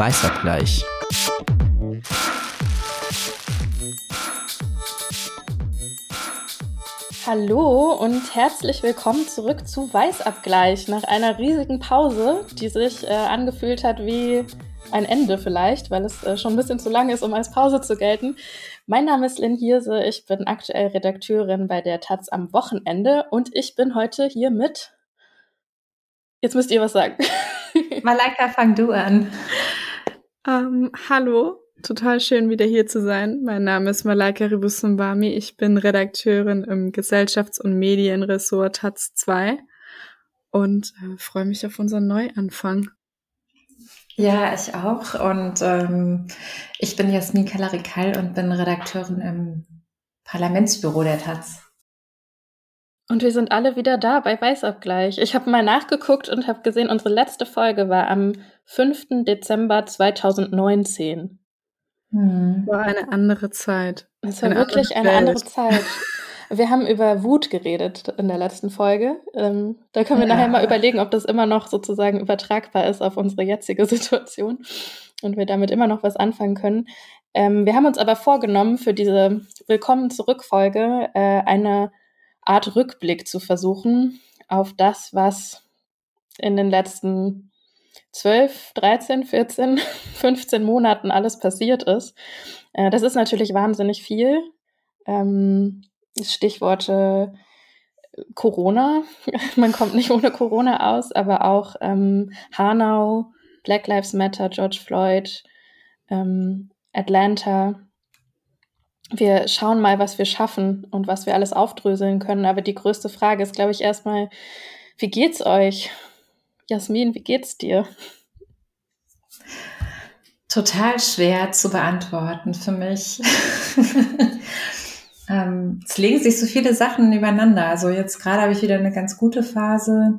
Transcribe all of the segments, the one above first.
Weißabgleich. Hallo und herzlich willkommen zurück zu Weißabgleich nach einer riesigen Pause, die sich äh, angefühlt hat wie ein Ende vielleicht, weil es äh, schon ein bisschen zu lang ist, um als Pause zu gelten. Mein Name ist Lynn Hirse, ich bin aktuell Redakteurin bei der Taz am Wochenende und ich bin heute hier mit. Jetzt müsst ihr was sagen. Malaika, fang du an. Ähm, hallo, total schön wieder hier zu sein. Mein Name ist Malaika Ribusumbami. Ich bin Redakteurin im Gesellschafts- und Medienressort Taz 2 und äh, freue mich auf unseren Neuanfang. Ja, ich auch. Und ähm, ich bin Jasmin Kalarikal und bin Redakteurin im Parlamentsbüro der Taz. Und wir sind alle wieder da bei Weißabgleich. Ich habe mal nachgeguckt und habe gesehen, unsere letzte Folge war am 5. Dezember 2019. Hm. War eine andere Zeit. Es war eine wirklich andere eine andere Zeit. Wir haben über Wut geredet in der letzten Folge. Ähm, da können wir ja. nachher mal überlegen, ob das immer noch sozusagen übertragbar ist auf unsere jetzige Situation und wir damit immer noch was anfangen können. Ähm, wir haben uns aber vorgenommen, für diese Willkommen zurück Folge äh, eine Art Rückblick zu versuchen auf das, was in den letzten 12, 13, 14, 15 Monaten alles passiert ist. Äh, das ist natürlich wahnsinnig viel. Ähm, Stichworte äh, Corona. Man kommt nicht ohne Corona aus, aber auch ähm, Hanau, Black Lives Matter, George Floyd, ähm, Atlanta. Wir schauen mal, was wir schaffen und was wir alles aufdröseln können. Aber die größte Frage ist, glaube ich, erstmal, wie geht's euch? Jasmin, wie geht's dir? Total schwer zu beantworten für mich. Ähm, es legen sich so viele Sachen übereinander. Also jetzt gerade habe ich wieder eine ganz gute Phase.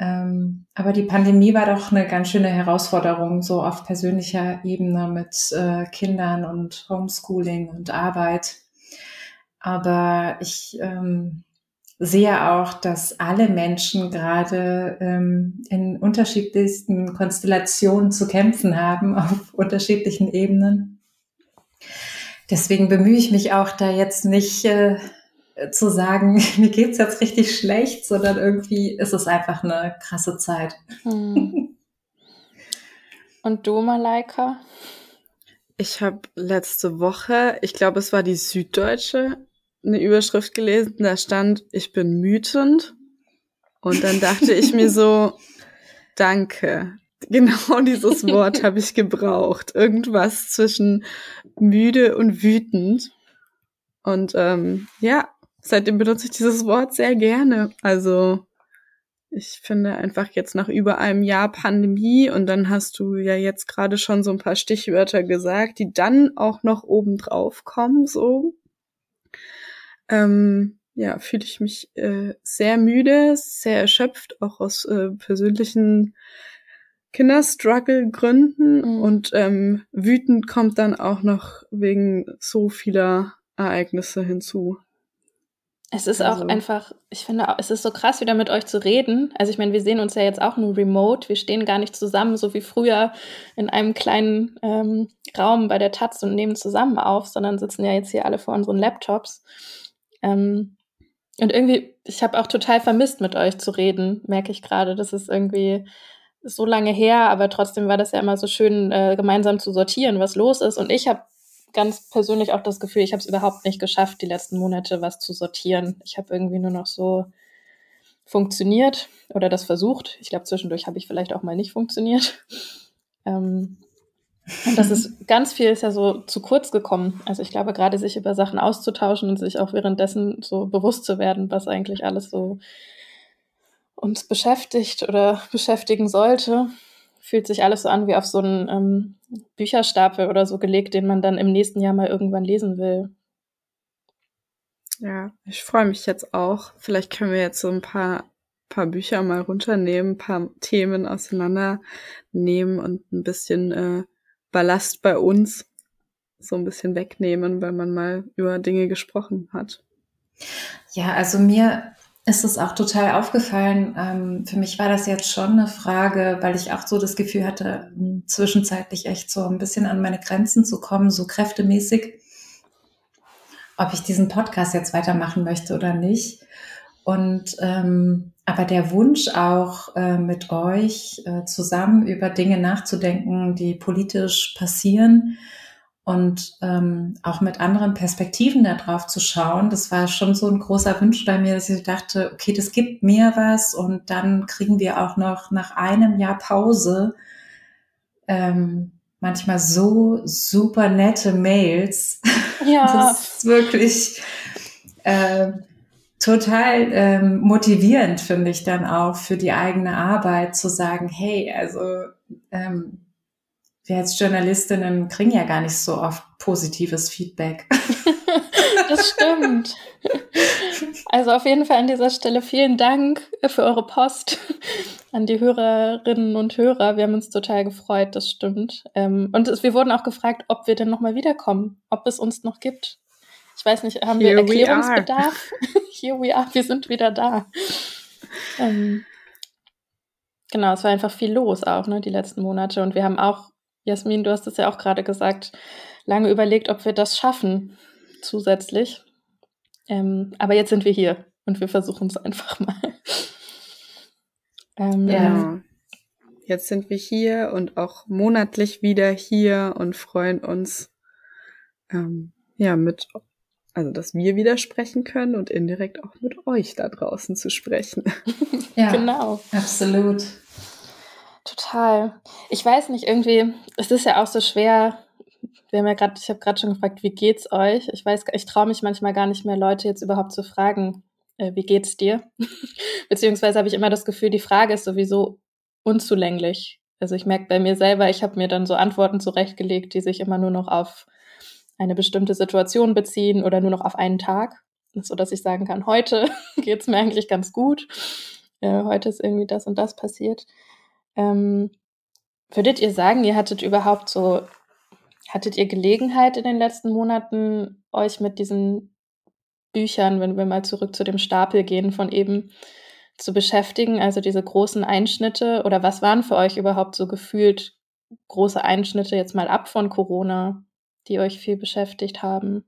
Ähm, aber die Pandemie war doch eine ganz schöne Herausforderung, so auf persönlicher Ebene mit äh, Kindern und Homeschooling und Arbeit. Aber ich ähm, sehe auch, dass alle Menschen gerade ähm, in unterschiedlichsten Konstellationen zu kämpfen haben, auf unterschiedlichen Ebenen deswegen bemühe ich mich auch da jetzt nicht äh, zu sagen, mir geht's jetzt richtig schlecht, sondern irgendwie ist es einfach eine krasse Zeit. Hm. Und du, Malaika? Ich habe letzte Woche, ich glaube, es war die Süddeutsche, eine Überschrift gelesen, da stand, ich bin mütend. Und dann dachte ich mir so, danke. Genau dieses Wort habe ich gebraucht. Irgendwas zwischen müde und wütend. Und ähm, ja, seitdem benutze ich dieses Wort sehr gerne. Also ich finde einfach jetzt nach über einem Jahr Pandemie und dann hast du ja jetzt gerade schon so ein paar Stichwörter gesagt, die dann auch noch obendrauf kommen, so. Ähm, ja, fühle ich mich äh, sehr müde, sehr erschöpft, auch aus äh, persönlichen Kinderstruggle-Gründen mhm. und ähm, wütend kommt dann auch noch wegen so vieler Ereignisse hinzu. Es ist also. auch einfach, ich finde, es ist so krass, wieder mit euch zu reden. Also ich meine, wir sehen uns ja jetzt auch nur remote. Wir stehen gar nicht zusammen, so wie früher in einem kleinen ähm, Raum bei der Taz und nehmen zusammen auf, sondern sitzen ja jetzt hier alle vor unseren Laptops. Ähm, und irgendwie, ich habe auch total vermisst, mit euch zu reden, merke ich gerade. Das ist irgendwie, so lange her, aber trotzdem war das ja immer so schön, äh, gemeinsam zu sortieren, was los ist. Und ich habe ganz persönlich auch das Gefühl, ich habe es überhaupt nicht geschafft, die letzten Monate was zu sortieren. Ich habe irgendwie nur noch so funktioniert oder das versucht. Ich glaube, zwischendurch habe ich vielleicht auch mal nicht funktioniert. Ähm, und das ist ganz viel ist ja so zu kurz gekommen. Also ich glaube, gerade sich über Sachen auszutauschen und sich auch währenddessen so bewusst zu werden, was eigentlich alles so uns beschäftigt oder beschäftigen sollte, fühlt sich alles so an wie auf so einen ähm, Bücherstapel oder so gelegt, den man dann im nächsten Jahr mal irgendwann lesen will. Ja, ich freue mich jetzt auch. Vielleicht können wir jetzt so ein paar, paar Bücher mal runternehmen, ein paar Themen auseinandernehmen und ein bisschen äh, Ballast bei uns so ein bisschen wegnehmen, weil man mal über Dinge gesprochen hat. Ja, also mir ist es auch total aufgefallen. Ähm, für mich war das jetzt schon eine Frage, weil ich auch so das Gefühl hatte, zwischenzeitlich echt so ein bisschen an meine Grenzen zu kommen, so kräftemäßig, ob ich diesen Podcast jetzt weitermachen möchte oder nicht. Und ähm, aber der Wunsch auch äh, mit euch äh, zusammen über Dinge nachzudenken, die politisch passieren und ähm, auch mit anderen Perspektiven darauf zu schauen, das war schon so ein großer Wunsch bei mir, dass ich dachte, okay, das gibt mir was und dann kriegen wir auch noch nach einem Jahr Pause ähm, manchmal so super nette Mails. Ja. Das ist wirklich äh, total ähm, motivierend, finde ich dann auch für die eigene Arbeit zu sagen, hey, also ähm, wir als Journalistinnen kriegen ja gar nicht so oft positives Feedback. das stimmt. Also auf jeden Fall an dieser Stelle vielen Dank für eure Post an die Hörerinnen und Hörer. Wir haben uns total gefreut, das stimmt. Ähm, und wir wurden auch gefragt, ob wir denn nochmal wiederkommen, ob es uns noch gibt. Ich weiß nicht, haben Here wir Erklärungsbedarf? Here we are, wir sind wieder da. Ähm, genau, es war einfach viel los auch, ne, die letzten Monate. Und wir haben auch, Jasmin, du hast es ja auch gerade gesagt, lange überlegt, ob wir das schaffen, zusätzlich. Ähm, aber jetzt sind wir hier und wir versuchen es einfach mal. ähm, ja. Jetzt sind wir hier und auch monatlich wieder hier und freuen uns, ähm, ja, mit also, dass wir widersprechen können und indirekt auch mit euch da draußen zu sprechen. Ja, genau. Absolut. Total. Ich weiß nicht, irgendwie, es ist ja auch so schwer. Wir haben ja gerade, ich habe gerade schon gefragt, wie geht's euch? Ich weiß, ich traue mich manchmal gar nicht mehr, Leute jetzt überhaupt zu fragen, äh, wie geht's dir? Beziehungsweise habe ich immer das Gefühl, die Frage ist sowieso unzulänglich. Also ich merke bei mir selber, ich habe mir dann so Antworten zurechtgelegt, die sich immer nur noch auf eine bestimmte Situation beziehen oder nur noch auf einen Tag, so dass ich sagen kann, heute geht's mir eigentlich ganz gut. Äh, heute ist irgendwie das und das passiert. Ähm, würdet ihr sagen, ihr hattet überhaupt so, hattet ihr Gelegenheit in den letzten Monaten, euch mit diesen Büchern, wenn wir mal zurück zu dem Stapel gehen, von eben zu beschäftigen? Also diese großen Einschnitte oder was waren für euch überhaupt so gefühlt große Einschnitte jetzt mal ab von Corona? die euch viel beschäftigt haben?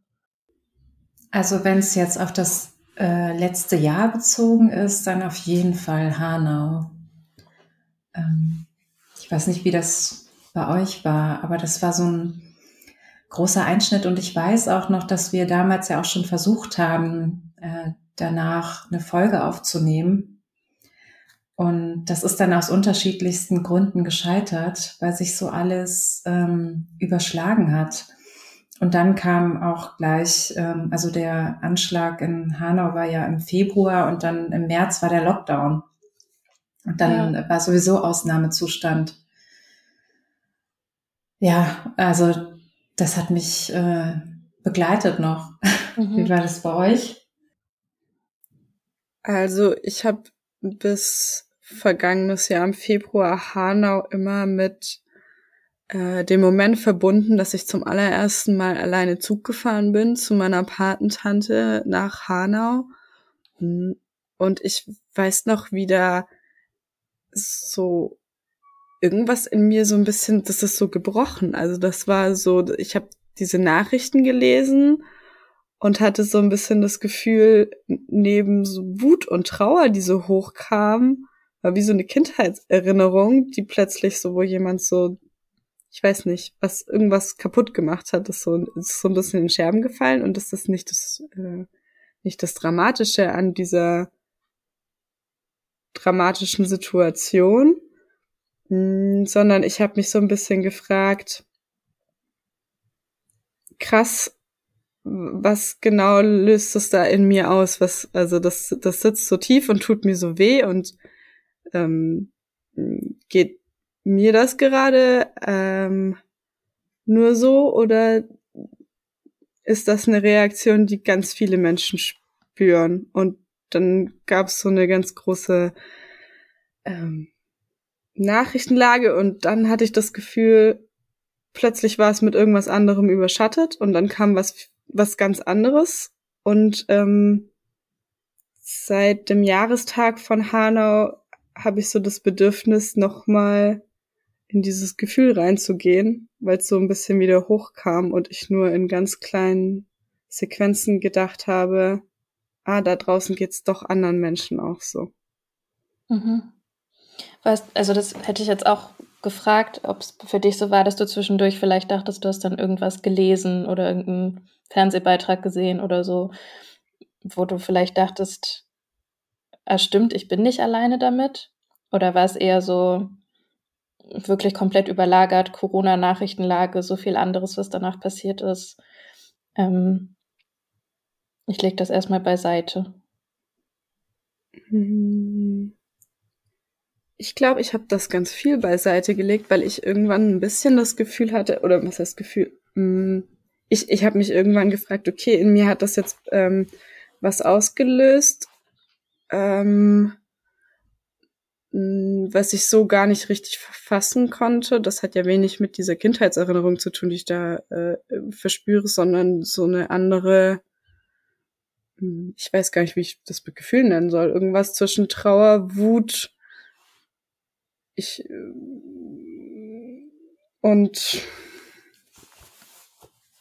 Also wenn es jetzt auf das äh, letzte Jahr bezogen ist, dann auf jeden Fall Hanau. Ähm, ich weiß nicht, wie das bei euch war, aber das war so ein großer Einschnitt und ich weiß auch noch, dass wir damals ja auch schon versucht haben, äh, danach eine Folge aufzunehmen. Und das ist dann aus unterschiedlichsten Gründen gescheitert, weil sich so alles ähm, überschlagen hat. Und dann kam auch gleich, ähm, also der Anschlag in Hanau war ja im Februar und dann im März war der Lockdown. Und dann ja. war sowieso Ausnahmezustand. Ja, also das hat mich äh, begleitet noch. Mhm. Wie war das bei euch? Also ich habe bis vergangenes Jahr im Februar Hanau immer mit äh, den Moment verbunden, dass ich zum allerersten Mal alleine Zug gefahren bin zu meiner Patentante nach Hanau. Hm, und ich weiß noch wieder so irgendwas in mir so ein bisschen, das ist so gebrochen. Also das war so, ich habe diese Nachrichten gelesen und hatte so ein bisschen das Gefühl, neben so Wut und Trauer, die so hochkamen, war wie so eine Kindheitserinnerung, die plötzlich so, wo jemand so ich weiß nicht, was irgendwas kaputt gemacht hat, ist so, ist so ein bisschen in Scherben gefallen und das ist nicht das, äh, nicht das Dramatische an dieser dramatischen Situation, mh, hm, sondern ich habe mich so ein bisschen gefragt, krass, was genau löst es da in mir aus? Was, also das, das sitzt so tief und tut mir so weh und ähm, geht mir das gerade ähm, nur so oder ist das eine Reaktion, die ganz viele Menschen spüren? Und dann gab es so eine ganz große ähm, Nachrichtenlage und dann hatte ich das Gefühl, plötzlich war es mit irgendwas anderem überschattet und dann kam was was ganz anderes. Und ähm, seit dem Jahrestag von Hanau habe ich so das Bedürfnis, nochmal in dieses Gefühl reinzugehen, weil es so ein bisschen wieder hochkam und ich nur in ganz kleinen Sequenzen gedacht habe, ah, da draußen geht's doch anderen Menschen auch so. Mhm. Weißt, also das hätte ich jetzt auch gefragt, ob es für dich so war, dass du zwischendurch vielleicht dachtest, du hast dann irgendwas gelesen oder irgendeinen Fernsehbeitrag gesehen oder so, wo du vielleicht dachtest, ah stimmt, ich bin nicht alleine damit? Oder war es eher so wirklich komplett überlagert, Corona-Nachrichtenlage, so viel anderes, was danach passiert ist? Ähm, ich lege das erstmal beiseite. Hm. Ich glaube, ich habe das ganz viel beiseite gelegt, weil ich irgendwann ein bisschen das Gefühl hatte, oder was heißt Gefühl? Hm, ich, ich habe mich irgendwann gefragt, okay, in mir hat das jetzt ähm, was ausgelöst, ähm, hm, was ich so gar nicht richtig verfassen konnte. Das hat ja wenig mit dieser Kindheitserinnerung zu tun, die ich da äh, verspüre, sondern so eine andere, ich weiß gar nicht, wie ich das Gefühl nennen soll. Irgendwas zwischen Trauer, Wut, ich äh, und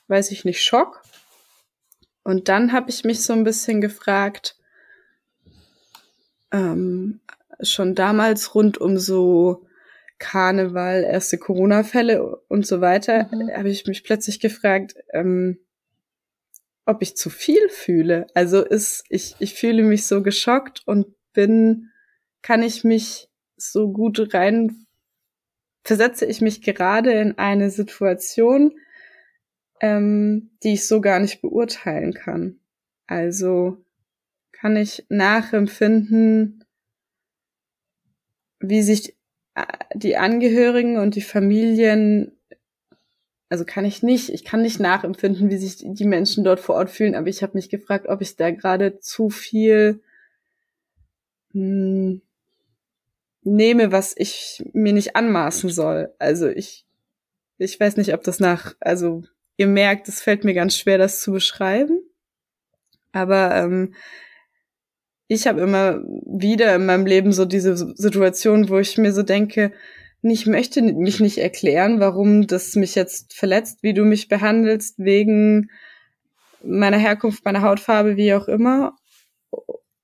weiß ich nicht, Schock. Und dann habe ich mich so ein bisschen gefragt, ähm, schon damals rund um so Karneval, erste Corona-Fälle und so weiter, mhm. habe ich mich plötzlich gefragt, ähm, ob ich zu viel fühle. Also ist, ich, ich fühle mich so geschockt und bin, kann ich mich so gut rein, versetze ich mich gerade in eine Situation, ähm, die ich so gar nicht beurteilen kann. Also kann ich nachempfinden, wie sich äh, die Angehörigen und die Familien, also kann ich nicht, ich kann nicht nachempfinden, wie sich die Menschen dort vor Ort fühlen, aber ich habe mich gefragt, ob ich da gerade zu viel mh, hm, nehme, was ich mir nicht anmaßen soll. Also ich, ich weiß nicht, ob das nach, also ihr merkt, es fällt mir ganz schwer, das zu beschreiben. Aber ähm, ich habe immer wieder in meinem Leben so diese Situation, wo ich mir so denke, ich möchte mich nicht erklären, warum das mich jetzt verletzt, wie du mich behandelst, wegen meiner Herkunft, meiner Hautfarbe, wie auch immer.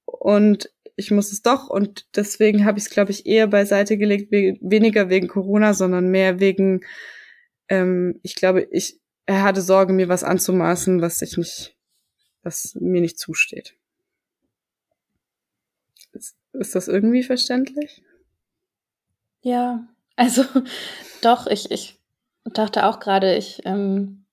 Und ich muss es doch und deswegen habe ich es, glaube ich, eher beiseite gelegt, we weniger wegen Corona, sondern mehr wegen, ähm, ich glaube, ich, er hatte Sorge, mir was anzumaßen, was ich nicht, was mir nicht zusteht. Ist, ist das irgendwie verständlich? Ja, also doch, ich, ich dachte auch gerade, ich, ähm,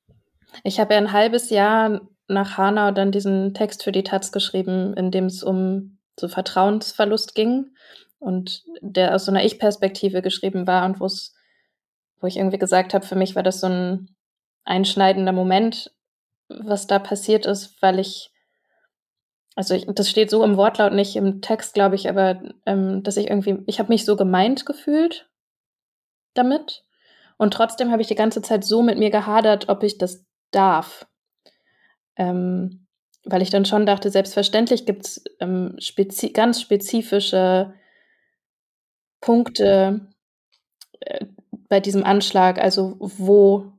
ich habe ja ein halbes Jahr nach Hanau dann diesen Text für die Taz geschrieben, in dem es um so Vertrauensverlust ging und der aus so einer Ich-Perspektive geschrieben war und wo es, wo ich irgendwie gesagt habe, für mich war das so ein einschneidender Moment, was da passiert ist, weil ich, also ich, das steht so im Wortlaut nicht im Text, glaube ich, aber ähm, dass ich irgendwie, ich habe mich so gemeint gefühlt damit. Und trotzdem habe ich die ganze Zeit so mit mir gehadert, ob ich das darf. Ähm, weil ich dann schon dachte, selbstverständlich gibt es ähm, spezi ganz spezifische Punkte äh, bei diesem Anschlag, also wo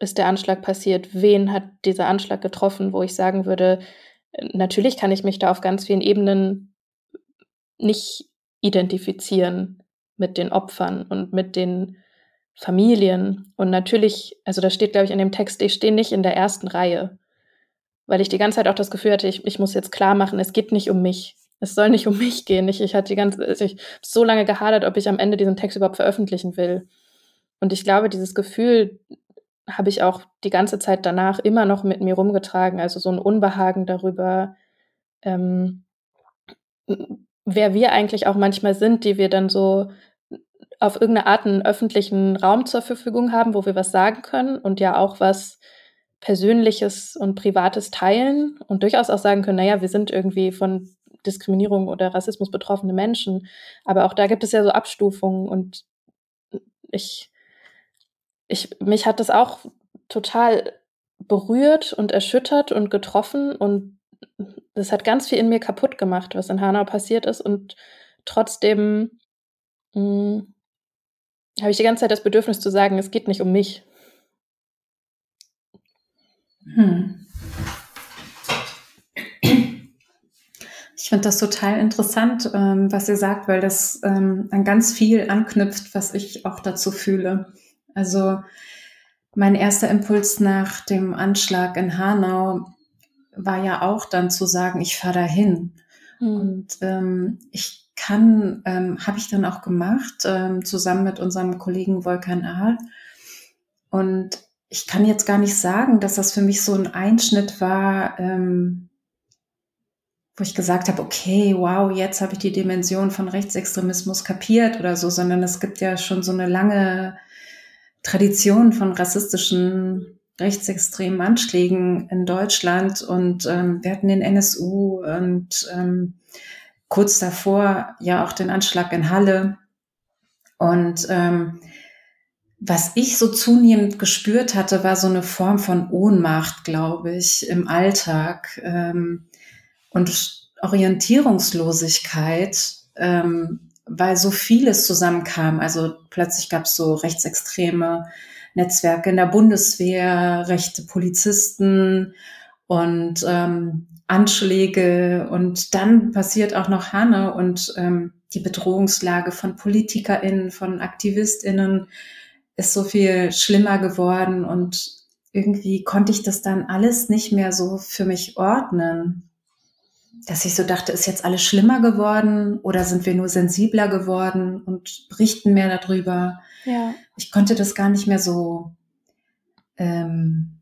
ist der Anschlag passiert, wen hat dieser Anschlag getroffen, wo ich sagen würde, natürlich kann ich mich da auf ganz vielen Ebenen nicht identifizieren mit den Opfern und mit den Familien. Und natürlich, also da steht, glaube ich, in dem Text, ich stehe nicht in der ersten Reihe weil ich die ganze Zeit auch das Gefühl hatte, ich, ich muss jetzt klar machen, es geht nicht um mich. Es soll nicht um mich gehen. Ich, ich hatte die ganze, also ich so lange gehadert, ob ich am Ende diesen Text überhaupt veröffentlichen will. Und ich glaube, dieses Gefühl habe ich auch die ganze Zeit danach immer noch mit mir rumgetragen. Also so ein Unbehagen darüber, ähm, wer wir eigentlich auch manchmal sind, die wir dann so auf irgendeine Art einen öffentlichen Raum zur Verfügung haben, wo wir was sagen können und ja auch was Persönliches und Privates teilen und durchaus auch sagen können, naja, wir sind irgendwie von Diskriminierung oder Rassismus betroffene Menschen. Aber auch da gibt es ja so Abstufungen und ich, ich, mich hat das auch total berührt und erschüttert und getroffen und das hat ganz viel in mir kaputt gemacht, was in Hanau passiert ist. Und trotzdem hm, habe ich die ganze Zeit das Bedürfnis zu sagen, es geht nicht um mich. Hm. Ich finde das total interessant, ähm, was ihr sagt, weil das ähm, an ganz viel anknüpft, was ich auch dazu fühle. Also mein erster Impuls nach dem Anschlag in Hanau war ja auch dann zu sagen, ich fahre dahin. Mhm. Und ähm, ich kann, ähm, habe ich dann auch gemacht, ähm, zusammen mit unserem Kollegen Volkan Aal. Und ich kann jetzt gar nicht sagen, dass das für mich so ein Einschnitt war, ähm, wo ich gesagt habe, okay, wow, jetzt habe ich die Dimension von Rechtsextremismus kapiert oder so, sondern es gibt ja schon so eine lange Tradition von rassistischen rechtsextremen Anschlägen in Deutschland und ähm, wir hatten den NSU und ähm, kurz davor ja auch den Anschlag in Halle. Und ähm, was ich so zunehmend gespürt hatte, war so eine Form von Ohnmacht, glaube ich, im Alltag ähm, und Orientierungslosigkeit, ähm, weil so vieles zusammenkam. Also plötzlich gab es so rechtsextreme Netzwerke in der Bundeswehr, rechte Polizisten und ähm, Anschläge und dann passiert auch noch Hanne und ähm, die Bedrohungslage von PolitikerInnen, von AktivistInnen ist so viel schlimmer geworden und irgendwie konnte ich das dann alles nicht mehr so für mich ordnen. Dass ich so dachte, ist jetzt alles schlimmer geworden oder sind wir nur sensibler geworden und berichten mehr darüber? Ja. Ich konnte das gar nicht mehr so ähm,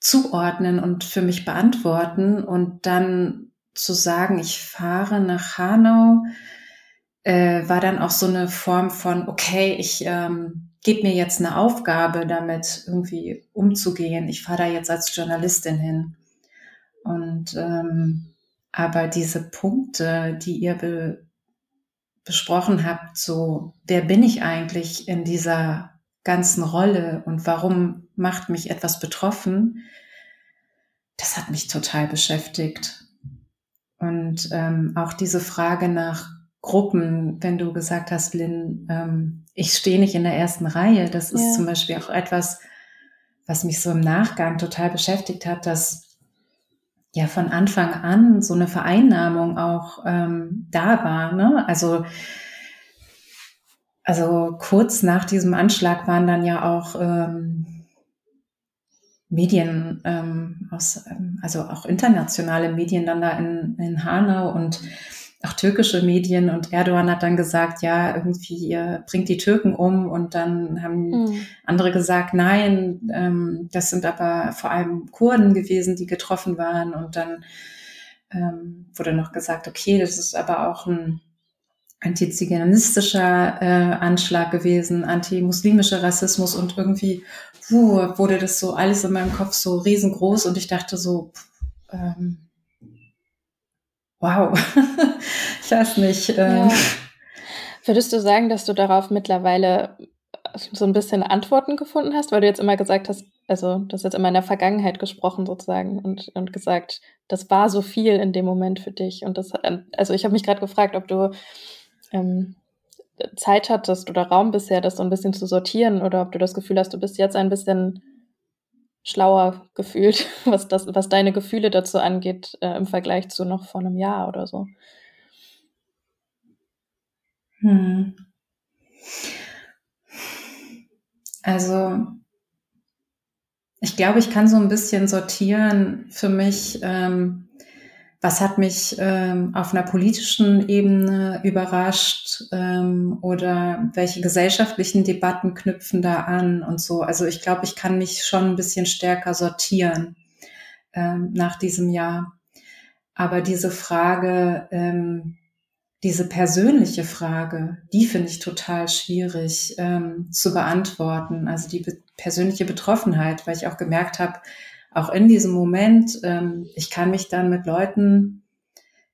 zuordnen und für mich beantworten und dann zu sagen, ich fahre nach Hanau, äh, war dann auch so eine Form von, okay, ich ähm, gebe mir jetzt eine Aufgabe, damit irgendwie umzugehen. Ich fahre da jetzt als Journalistin hin. Und ähm, aber diese Punkte, die ihr be besprochen habt, so, wer bin ich eigentlich in dieser ganzen Rolle und warum macht mich etwas betroffen, das hat mich total beschäftigt. Und ähm, auch diese Frage nach Gruppen, wenn du gesagt hast, Lynn, ähm, ich stehe nicht in der ersten Reihe, das ist ja. zum Beispiel auch etwas, was mich so im Nachgang total beschäftigt hat, dass ja von Anfang an so eine Vereinnahmung auch ähm, da war. Ne? Also also kurz nach diesem Anschlag waren dann ja auch ähm, Medien ähm, aus, ähm, also auch internationale Medien dann da in, in Hanau und auch türkische Medien. Und Erdogan hat dann gesagt, ja, irgendwie ihr bringt die Türken um. Und dann haben mhm. andere gesagt, nein, ähm, das sind aber vor allem Kurden gewesen, die getroffen waren. Und dann ähm, wurde noch gesagt, okay, das ist aber auch ein antiziganistischer äh, Anschlag gewesen, antimuslimischer Rassismus und irgendwie puh, wurde das so alles in meinem Kopf so riesengroß und ich dachte so, pff, ähm, wow, ich weiß nicht. Ähm. Ja. Würdest du sagen, dass du darauf mittlerweile so ein bisschen Antworten gefunden hast, weil du jetzt immer gesagt hast, also du hast jetzt immer in der Vergangenheit gesprochen sozusagen und, und gesagt, das war so viel in dem Moment für dich. Und das, also ich habe mich gerade gefragt, ob du ähm, Zeit hattest oder Raum bisher, das so ein bisschen zu sortieren oder ob du das Gefühl hast, du bist jetzt ein bisschen schlauer gefühlt, was das, was deine Gefühle dazu angeht, äh, im Vergleich zu noch vor einem Jahr oder so. Hm. Also, ich glaube, ich kann so ein bisschen sortieren für mich, ähm, was hat mich ähm, auf einer politischen Ebene überrascht ähm, oder welche gesellschaftlichen Debatten knüpfen da an und so. Also ich glaube, ich kann mich schon ein bisschen stärker sortieren ähm, nach diesem Jahr. Aber diese Frage, ähm, diese persönliche Frage, die finde ich total schwierig ähm, zu beantworten. Also die be persönliche Betroffenheit, weil ich auch gemerkt habe, auch in diesem Moment, ähm, ich kann mich dann mit Leuten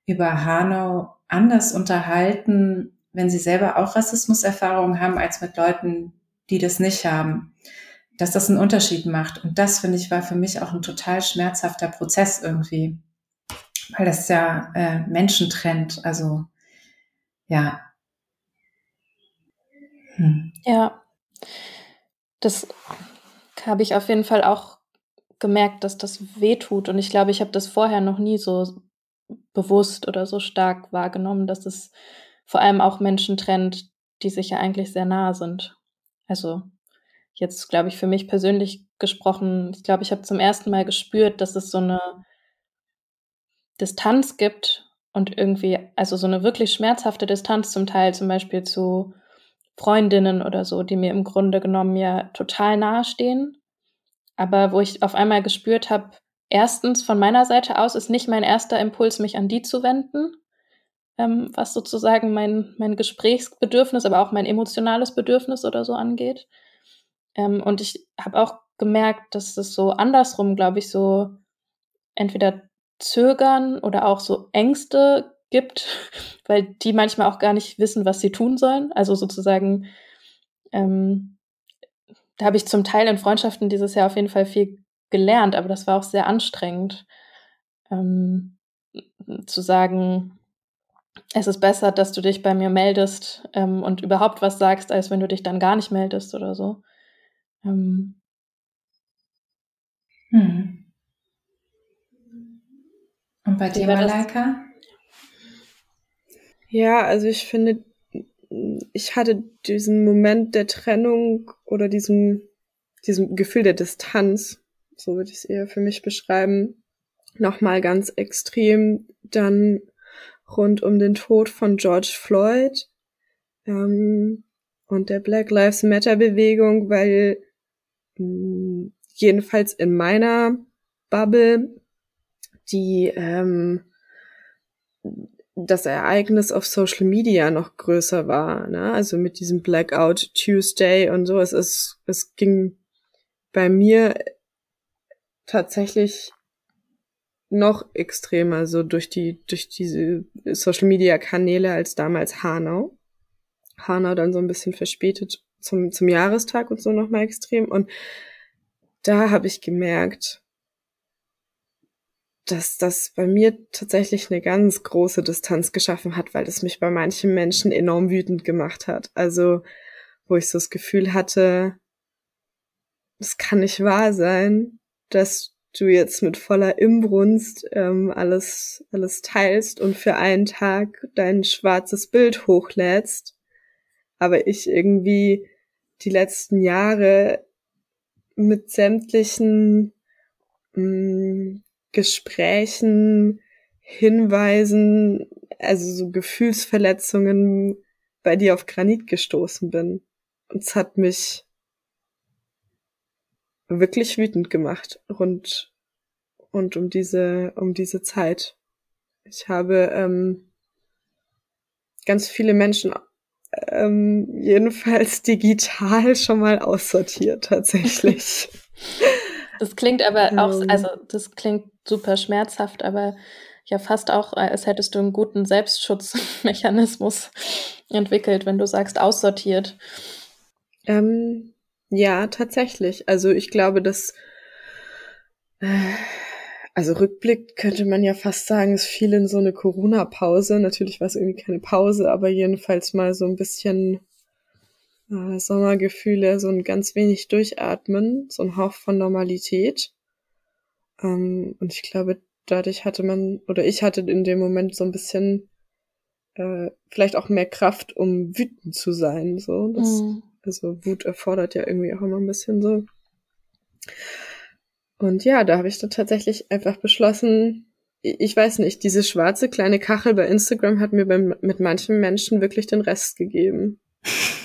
über Hanau anders unterhalten, wenn sie selber auch Rassismuserfahrungen haben, als mit Leuten, die das nicht haben. Dass das einen Unterschied macht. Und das, finde ich, war für mich auch ein total schmerzhafter Prozess irgendwie. weil das ja äh, Menschen trennt. Also ja. Hm. Ja. Das habe ich auf jeden Fall auch gemerkt, dass das weh tut. Und ich glaube, ich habe das vorher noch nie so bewusst oder so stark wahrgenommen, dass es vor allem auch Menschen trennt, die sich ja eigentlich sehr nahe sind. Also jetzt, glaube ich, für mich persönlich gesprochen, ich glaube, ich habe zum ersten Mal gespürt, dass es so eine Distanz gibt und irgendwie, also so eine wirklich schmerzhafte Distanz zum Teil, zum Beispiel zu Freundinnen oder so, die mir im Grunde genommen ja total nahestehen, aber wo ich auf einmal gespürt habe, erstens von meiner Seite aus ist nicht mein erster Impuls, mich an die zu wenden, ähm, was sozusagen mein, mein Gesprächsbedürfnis, aber auch mein emotionales Bedürfnis oder so angeht. Ähm, und ich habe auch gemerkt, dass es so andersrum, glaube ich, so entweder Zögern oder auch so Ängste gibt, weil die manchmal auch gar nicht wissen, was sie tun sollen. Also sozusagen, ähm, da habe ich zum Teil in Freundschaften dieses Jahr auf jeden Fall viel gelernt, aber das war auch sehr anstrengend, ähm, zu sagen, es ist besser, dass du dich bei mir meldest ähm, und überhaupt was sagst, als wenn du dich dann gar nicht meldest oder so. Ähm. Hm. Und bei dir, Malaika? Ja, also ich finde, ich hatte diesen Moment der Trennung oder diesem, diesem Gefühl der Distanz, so würde ich es eher für mich beschreiben, nochmal ganz extrem dann rund um den Tod von George Floyd ähm, und der Black Lives Matter Bewegung, weil mh, mm, jedenfalls in meiner Bubble die ähm, das Ereignis auf Social Media noch größer war, ne? Also mit diesem Blackout Tuesday und so. Es ist, es ging bei mir tatsächlich noch extremer, so durch die, durch diese Social Media Kanäle als damals Hanau. Hanau dann so ein bisschen verspätet zum, zum Jahrestag und so nochmal extrem. Und da habe ich gemerkt, dass das bei mir tatsächlich eine ganz große Distanz geschaffen hat, weil es mich bei manchen Menschen enorm wütend gemacht hat. Also, wo ich so das Gefühl hatte, das kann nicht wahr sein, dass du jetzt mit voller Imbrunst ähm, alles, alles teilst und für einen Tag dein schwarzes Bild hochlädst, aber ich irgendwie die letzten Jahre mit sämtlichen mh, mm, Gesprächen, Hinweisen, also so Gefühlsverletzungen bei dir auf Granit gestoßen bin. Und es hat mich wirklich wütend gemacht rund und um diese um diese Zeit. Ich habe ähm, ganz viele Menschen ähm, jedenfalls digital schon mal aussortiert tatsächlich. Das klingt aber auch, ähm. also das klingt super schmerzhaft, aber ja fast auch, als hättest du einen guten Selbstschutzmechanismus entwickelt, wenn du sagst aussortiert. Ähm, ja, tatsächlich. Also ich glaube, dass äh, also Rückblick könnte man ja fast sagen, es fiel in so eine Corona-Pause. Natürlich war es irgendwie keine Pause, aber jedenfalls mal so ein bisschen äh, Sommergefühle, so ein ganz wenig durchatmen, so ein Hauch von Normalität. Ähm, und ich glaube, dadurch hatte man, oder ich hatte in dem Moment so ein bisschen äh, vielleicht auch mehr Kraft, um wütend zu sein. So. Das, mhm. Also Wut erfordert ja irgendwie auch immer ein bisschen so. Und ja, da habe ich dann tatsächlich einfach beschlossen, ich weiß nicht, diese schwarze kleine Kachel bei Instagram hat mir beim, mit manchen Menschen wirklich den Rest gegeben.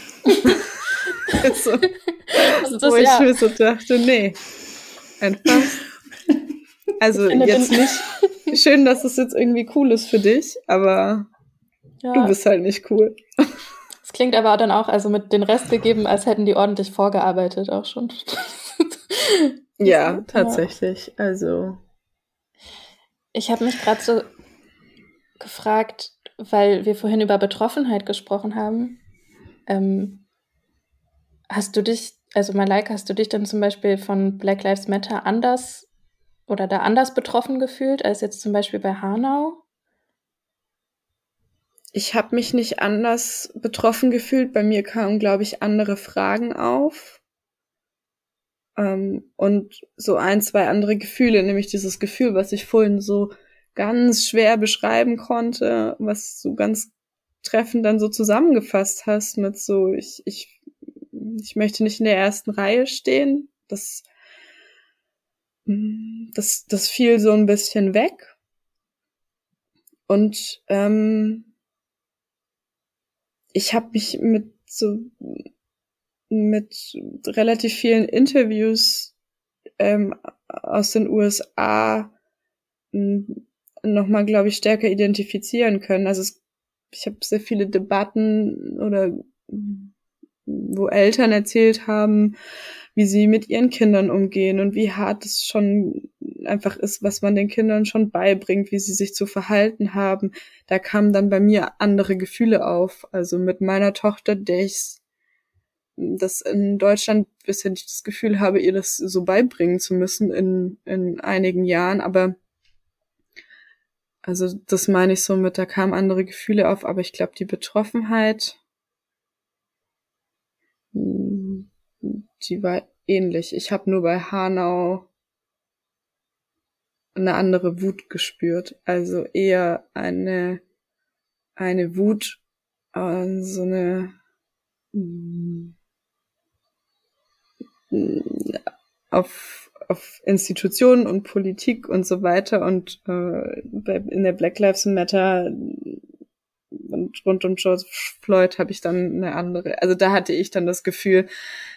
also, also das, wo ich ja. mir so dachte, nee, einfach. Also jetzt nicht schön, dass es jetzt irgendwie cool ist für dich, aber ja. du bist halt nicht cool. Es klingt aber dann auch, also mit den Rest gegeben, als hätten die ordentlich vorgearbeitet auch schon. ja, tatsächlich. Ja. Also. Ich habe mich gerade so gefragt, weil wir vorhin über Betroffenheit gesprochen haben. Ähm, hast du dich, also Malaika, hast du dich dann zum Beispiel von Black Lives Matter anders oder da anders betroffen gefühlt als jetzt zum Beispiel bei Hanau? Ich habe mich nicht anders betroffen gefühlt. Bei mir kamen, glaube ich, andere Fragen auf. Ähm, und so ein, zwei andere Gefühle, nämlich dieses Gefühl, was ich vorhin so ganz schwer beschreiben konnte, was du ganz treffend dann so zusammengefasst hast mit so, ich, ich, ich möchte nicht in der ersten Reihe stehen. Das, das, das fiel so ein bisschen weg. Und ähm, ich habe mich mit so mit relativ vielen Interviews ähm, aus den USA nochmal, glaube ich, stärker identifizieren können. Also es, ich habe sehr viele Debatten oder wo Eltern erzählt haben, wie sie mit ihren Kindern umgehen und wie hart es schon einfach ist, was man den Kindern schon beibringt, wie sie sich zu verhalten haben. Da kamen dann bei mir andere Gefühle auf. Also mit meiner Tochter, der ich das in Deutschland bisher nicht das Gefühl habe, ihr das so beibringen zu müssen in, in einigen Jahren, aber also das meine ich so mit, da kamen andere Gefühle auf, aber ich glaube, die Betroffenheit, die war ähnlich. Ich habe nur bei Hanau eine andere Wut gespürt. Also eher eine, eine Wut, äh, so eine auf, auf Institutionen und Politik und so weiter und äh, in der Black Lives Matter und rund um George Floyd habe ich dann eine andere. Also da hatte ich dann das Gefühl,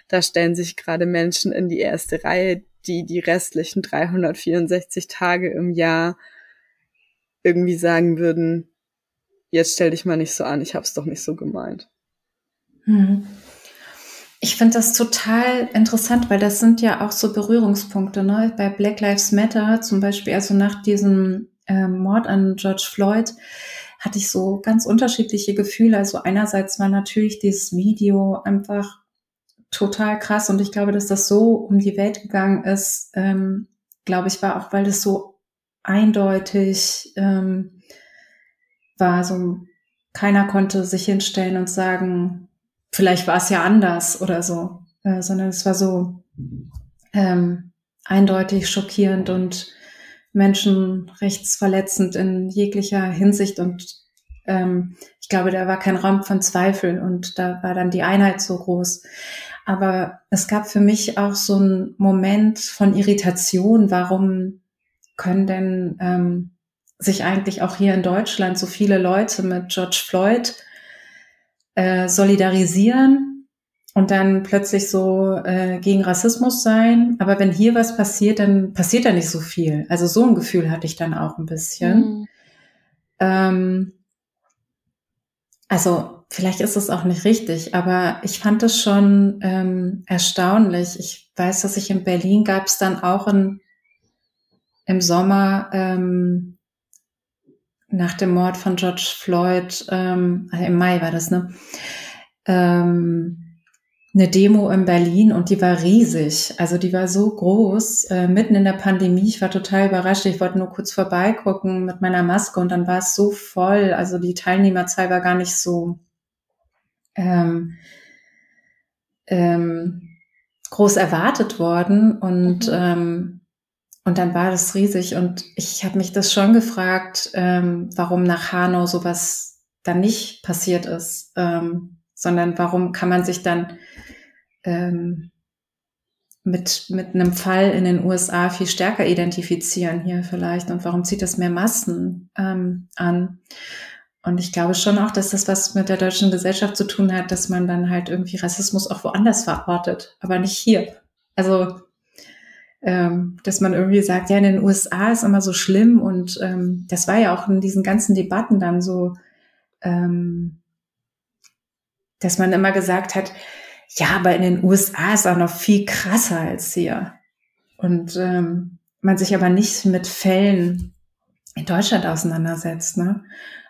da stellen sich gerade Menschen in die erste Reihe, die die restlichen 364 Tage im Jahr irgendwie sagen würden, jetzt stell dich mal nicht so an, ich hab's doch nicht so gemeint. Hm. Ich finde das total interessant, weil das sind ja auch so Berührungspunkte. Ne? Bei Black Lives Matter zum Beispiel, also nach diesem äh, Mord an George Floyd, hatte ich so ganz unterschiedliche Gefühle. Also einerseits war natürlich dieses Video einfach total krass und ich glaube, dass das so um die Welt gegangen ist, ähm, glaube ich, war auch, weil das so eindeutig ähm, war. So keiner konnte sich hinstellen und sagen, vielleicht war es ja anders oder so, äh, sondern es war so ähm, eindeutig schockierend und menschenrechtsverletzend in jeglicher Hinsicht und ähm, ich glaube, da war kein Raum von Zweifel und da war dann die Einheit so groß. Aber es gab für mich auch so einen Moment von Irritation. Warum können denn ähm, sich eigentlich auch hier in Deutschland so viele Leute mit George Floyd äh, solidarisieren und dann plötzlich so äh, gegen Rassismus sein. Aber wenn hier was passiert, dann passiert da nicht so viel. Also so ein Gefühl hatte ich dann auch ein bisschen. Mhm. Ähm, also vielleicht ist es auch nicht richtig, aber ich fand es schon ähm, erstaunlich. Ich weiß, dass ich in Berlin gab es dann auch in, im Sommer ähm, nach dem Mord von George Floyd, ähm, also im Mai war das, ne? Ähm, eine Demo in Berlin und die war riesig. Also die war so groß, äh, mitten in der Pandemie. Ich war total überrascht. Ich wollte nur kurz vorbeigucken mit meiner Maske und dann war es so voll. Also die Teilnehmerzahl war gar nicht so ähm, ähm, groß erwartet worden. Und mhm. ähm, und dann war das riesig und ich habe mich das schon gefragt, ähm, warum nach Hanau sowas dann nicht passiert ist, ähm, sondern warum kann man sich dann ähm, mit, mit einem Fall in den USA viel stärker identifizieren hier vielleicht und warum zieht das mehr Massen ähm, an? Und ich glaube schon auch, dass das was mit der deutschen Gesellschaft zu tun hat, dass man dann halt irgendwie Rassismus auch woanders verortet, aber nicht hier. Also ähm, dass man irgendwie sagt, ja, in den USA ist immer so schlimm und ähm, das war ja auch in diesen ganzen Debatten dann so, ähm, dass man immer gesagt hat, ja, aber in den USA ist auch noch viel krasser als hier. Und ähm, man sich aber nicht mit Fällen in Deutschland auseinandersetzt. Ne?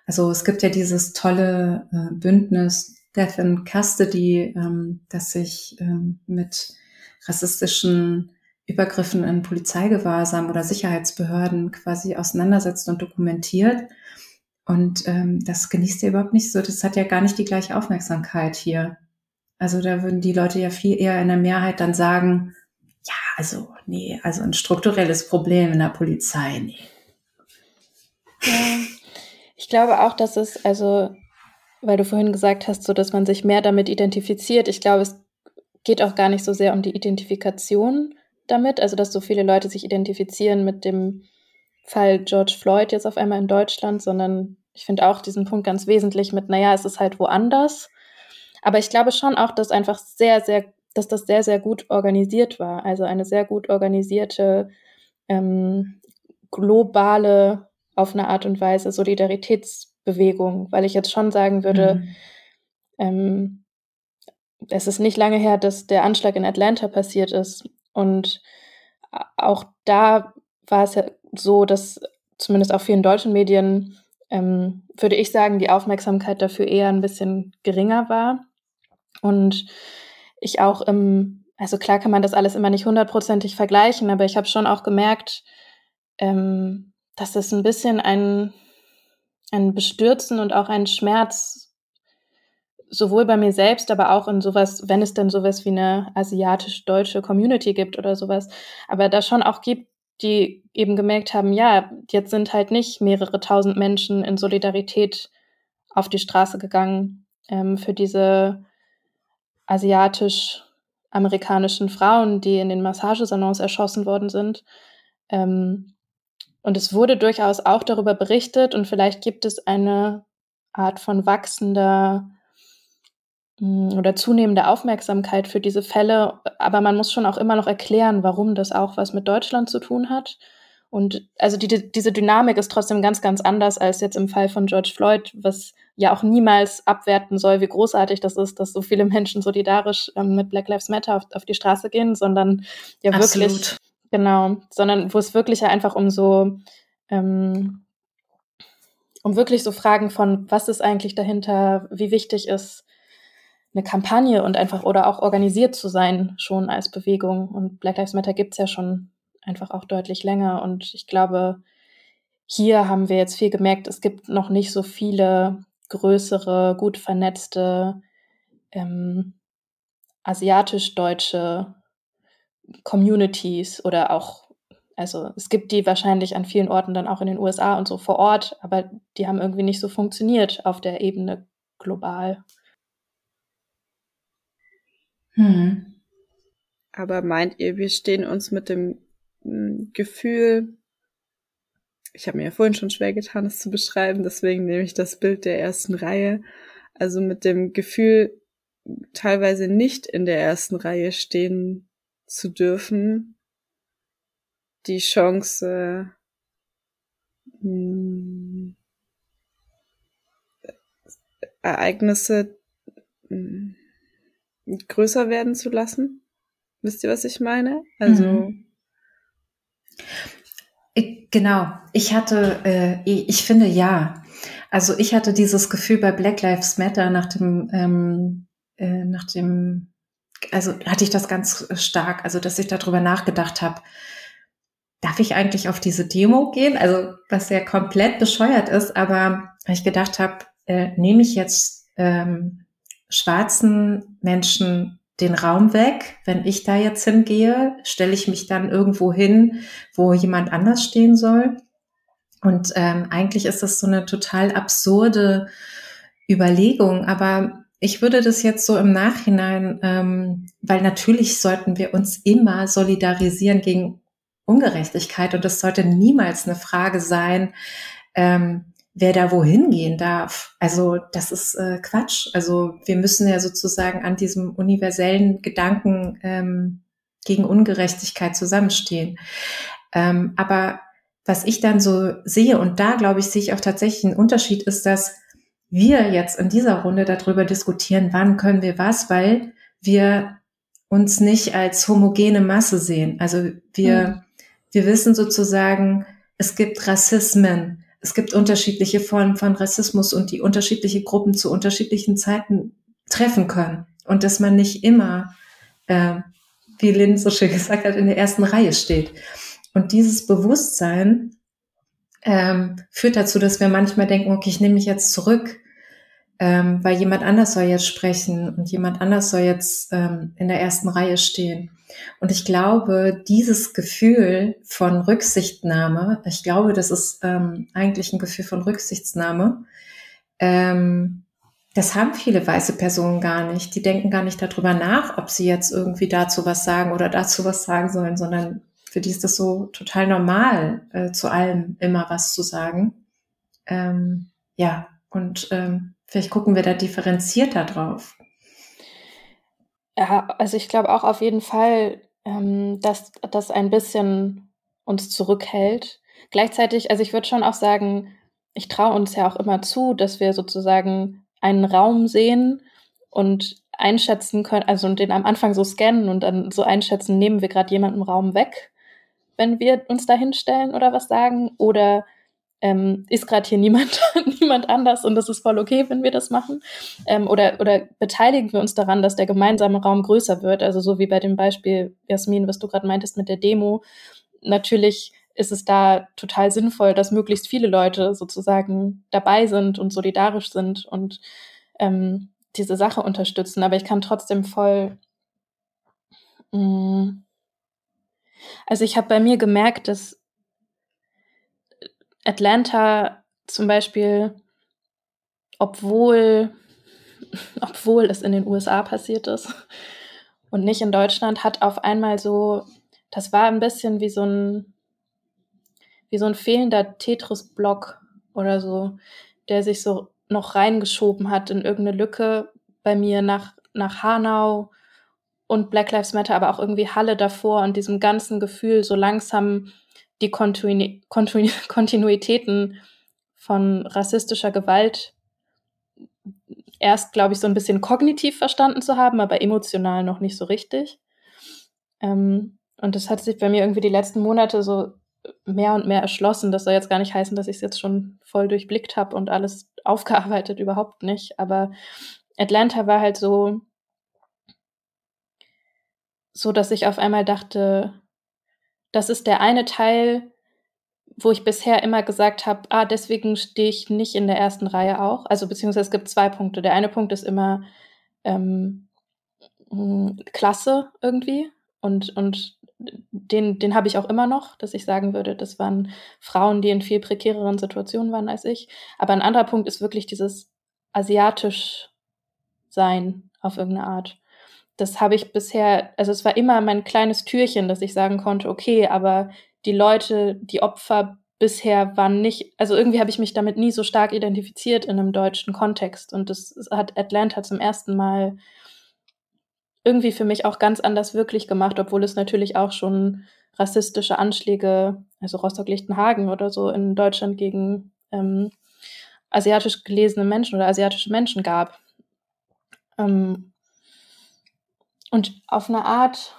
Also es gibt ja dieses tolle äh, Bündnis Death in Custody, ähm, das sich ähm, mit rassistischen Übergriffen in Polizeigewahrsam oder Sicherheitsbehörden quasi auseinandersetzt und dokumentiert. Und ähm, das genießt ihr überhaupt nicht so. Das hat ja gar nicht die gleiche Aufmerksamkeit hier. Also da würden die Leute ja viel eher in der Mehrheit dann sagen, ja, also nee, also ein strukturelles Problem in der Polizei, nee. Ja, ich glaube auch, dass es, also, weil du vorhin gesagt hast, so dass man sich mehr damit identifiziert. Ich glaube, es geht auch gar nicht so sehr um die Identifikation damit, also dass so viele Leute sich identifizieren mit dem Fall George Floyd jetzt auf einmal in Deutschland, sondern ich finde auch diesen Punkt ganz wesentlich mit, naja, es ist halt woanders. Aber ich glaube schon auch, dass einfach sehr, sehr, dass das sehr, sehr gut organisiert war. Also eine sehr gut organisierte, ähm, globale, auf eine Art und Weise Solidaritätsbewegung, weil ich jetzt schon sagen würde, mhm. ähm, es ist nicht lange her, dass der Anschlag in Atlanta passiert ist. Und auch da war es ja so, dass zumindest auf vielen deutschen Medien, ähm, würde ich sagen, die Aufmerksamkeit dafür eher ein bisschen geringer war. Und ich auch im, also klar kann man das alles immer nicht hundertprozentig vergleichen, aber ich habe schon auch gemerkt, ähm, dass es ein bisschen ein, ein Bestürzen und auch ein Schmerz sowohl bei mir selbst, aber auch in sowas, wenn es denn sowas wie eine asiatisch-deutsche Community gibt oder sowas, aber da schon auch gibt, die eben gemerkt haben, ja, jetzt sind halt nicht mehrere tausend Menschen in Solidarität auf die Straße gegangen ähm, für diese asiatisch-amerikanischen Frauen, die in den Massagesalons erschossen worden sind. Ähm, und es wurde durchaus auch darüber berichtet und vielleicht gibt es eine Art von wachsender oder zunehmende Aufmerksamkeit für diese Fälle, aber man muss schon auch immer noch erklären, warum das auch was mit Deutschland zu tun hat. Und also die, diese Dynamik ist trotzdem ganz, ganz anders als jetzt im Fall von George Floyd, was ja auch niemals abwerten soll, wie großartig das ist, dass so viele Menschen solidarisch ähm, mit Black Lives Matter auf, auf, die Straße gehen, sondern ja Absolut. wirklich, genau, sondern wo es wirklich ja einfach um so, ähm, um wirklich so Fragen von, was ist eigentlich dahinter, wie wichtig ist eine Kampagne und einfach oder auch organisiert zu sein schon als Bewegung. Und Black Lives Matter gibt's ja schon einfach auch deutlich länger. Und ich glaube, hier haben wir jetzt viel gemerkt, es gibt noch nicht so viele größere, gut vernetzte ähm, asiatisch-deutsche Communities oder auch, also es gibt die wahrscheinlich an vielen Orten dann auch in den USA und so vor Ort, aber die haben irgendwie nicht so funktioniert auf der Ebene global. Hm. Aber meint ihr, wir stehen uns mit dem hm, Gefühl, ich habe mir ja vorhin schon schwer getan, es zu beschreiben, deswegen nehme ich das Bild der ersten Reihe. Also mit dem Gefühl, teilweise nicht in der ersten Reihe stehen zu dürfen, die Chance, hm, Ereignisse hm, größer werden zu lassen. Wisst ihr, was ich meine? Also. Mhm. Genau. Ich hatte, äh, ich finde ja. Also ich hatte dieses Gefühl bei Black Lives Matter nach dem, ähm, äh, nach dem, also hatte ich das ganz stark, also dass ich darüber nachgedacht habe, darf ich eigentlich auf diese Demo gehen? Also was ja komplett bescheuert ist, aber ich gedacht habe, äh, nehme ich jetzt ähm, schwarzen Menschen den Raum weg. Wenn ich da jetzt hingehe, stelle ich mich dann irgendwo hin, wo jemand anders stehen soll. Und ähm, eigentlich ist das so eine total absurde Überlegung, aber ich würde das jetzt so im Nachhinein, ähm, weil natürlich sollten wir uns immer solidarisieren gegen Ungerechtigkeit und es sollte niemals eine Frage sein, ähm, wer da wohin gehen darf. Also das ist äh, Quatsch. Also wir müssen ja sozusagen an diesem universellen Gedanken ähm, gegen Ungerechtigkeit zusammenstehen. Ähm, aber was ich dann so sehe, und da glaube ich, sehe ich auch tatsächlich einen Unterschied, ist, dass wir jetzt in dieser Runde darüber diskutieren, wann können wir was, weil wir uns nicht als homogene Masse sehen. Also wir, hm. wir wissen sozusagen, es gibt Rassismen, es gibt unterschiedliche Formen von Rassismus und die unterschiedliche Gruppen zu unterschiedlichen Zeiten treffen können. Und dass man nicht immer äh, wie Lynn so schön gesagt hat, in der ersten Reihe steht. Und dieses Bewusstsein ähm, führt dazu, dass wir manchmal denken, okay, ich nehme mich jetzt zurück, ähm, weil jemand anders soll jetzt sprechen und jemand anders soll jetzt ähm, in der ersten Reihe stehen. Und ich glaube, dieses Gefühl von Rücksichtnahme, ich glaube, das ist ähm, eigentlich ein Gefühl von Rücksichtnahme, ähm, das haben viele weiße Personen gar nicht. Die denken gar nicht darüber nach, ob sie jetzt irgendwie dazu was sagen oder dazu was sagen sollen, sondern für die ist das so total normal, äh, zu allem immer was zu sagen. Ähm, ja, und ähm, vielleicht gucken wir da differenzierter drauf. Ja, also ich glaube auch auf jeden Fall, ähm, dass das ein bisschen uns zurückhält. Gleichzeitig, also ich würde schon auch sagen, ich traue uns ja auch immer zu, dass wir sozusagen einen Raum sehen und einschätzen können, also den am Anfang so scannen und dann so einschätzen, nehmen wir gerade jemanden im Raum weg, wenn wir uns da hinstellen oder was sagen, oder ähm, ist gerade hier niemand, niemand anders und das ist voll okay, wenn wir das machen? Ähm, oder, oder beteiligen wir uns daran, dass der gemeinsame Raum größer wird? Also so wie bei dem Beispiel, Jasmin, was du gerade meintest mit der Demo. Natürlich ist es da total sinnvoll, dass möglichst viele Leute sozusagen dabei sind und solidarisch sind und ähm, diese Sache unterstützen. Aber ich kann trotzdem voll. Mh, mm, also ich habe bei mir gemerkt, dass Atlanta zum Beispiel, obwohl, obwohl es in den USA passiert ist und nicht in Deutschland, hat auf einmal so, das war ein bisschen wie so ein, wie so ein fehlender Tetris-Block oder so, der sich so noch reingeschoben hat in irgendeine Lücke bei mir nach, nach Hanau und Black Lives Matter, aber auch irgendwie Halle davor und diesem ganzen Gefühl so langsam die Kontinu Kontinu Kontinuitäten von rassistischer Gewalt erst, glaube ich, so ein bisschen kognitiv verstanden zu haben, aber emotional noch nicht so richtig. Ähm, und das hat sich bei mir irgendwie die letzten Monate so mehr und mehr erschlossen. Das soll jetzt gar nicht heißen, dass ich es jetzt schon voll durchblickt habe und alles aufgearbeitet, überhaupt nicht. Aber Atlanta war halt so, so dass ich auf einmal dachte, das ist der eine Teil, wo ich bisher immer gesagt habe, ah, deswegen stehe ich nicht in der ersten Reihe auch. Also beziehungsweise es gibt zwei Punkte. Der eine Punkt ist immer ähm, Klasse irgendwie und, und den, den habe ich auch immer noch, dass ich sagen würde, das waren Frauen, die in viel prekäreren Situationen waren als ich. Aber ein anderer Punkt ist wirklich dieses asiatisch sein auf irgendeine Art das habe ich bisher, also es war immer mein kleines Türchen, dass ich sagen konnte, okay, aber die Leute, die Opfer bisher waren nicht, also irgendwie habe ich mich damit nie so stark identifiziert in einem deutschen Kontext. Und das hat Atlanta zum ersten Mal irgendwie für mich auch ganz anders wirklich gemacht, obwohl es natürlich auch schon rassistische Anschläge, also Rostock-Lichtenhagen oder so in Deutschland gegen ähm, asiatisch gelesene Menschen oder asiatische Menschen gab. Ähm, und auf eine Art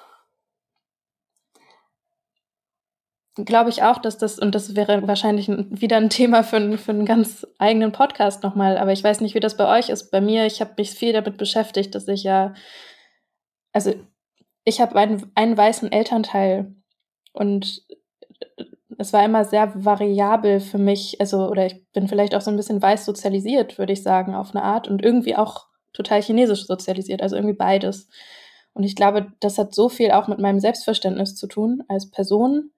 glaube ich auch, dass das, und das wäre wahrscheinlich wieder ein Thema für, für einen ganz eigenen Podcast nochmal, aber ich weiß nicht, wie das bei euch ist. Bei mir, ich habe mich viel damit beschäftigt, dass ich ja, also ich habe einen, einen weißen Elternteil und es war immer sehr variabel für mich, also, oder ich bin vielleicht auch so ein bisschen weiß sozialisiert, würde ich sagen, auf eine Art und irgendwie auch total chinesisch sozialisiert, also irgendwie beides. Und ich glaube, das hat so viel auch mit meinem Selbstverständnis zu tun als Person,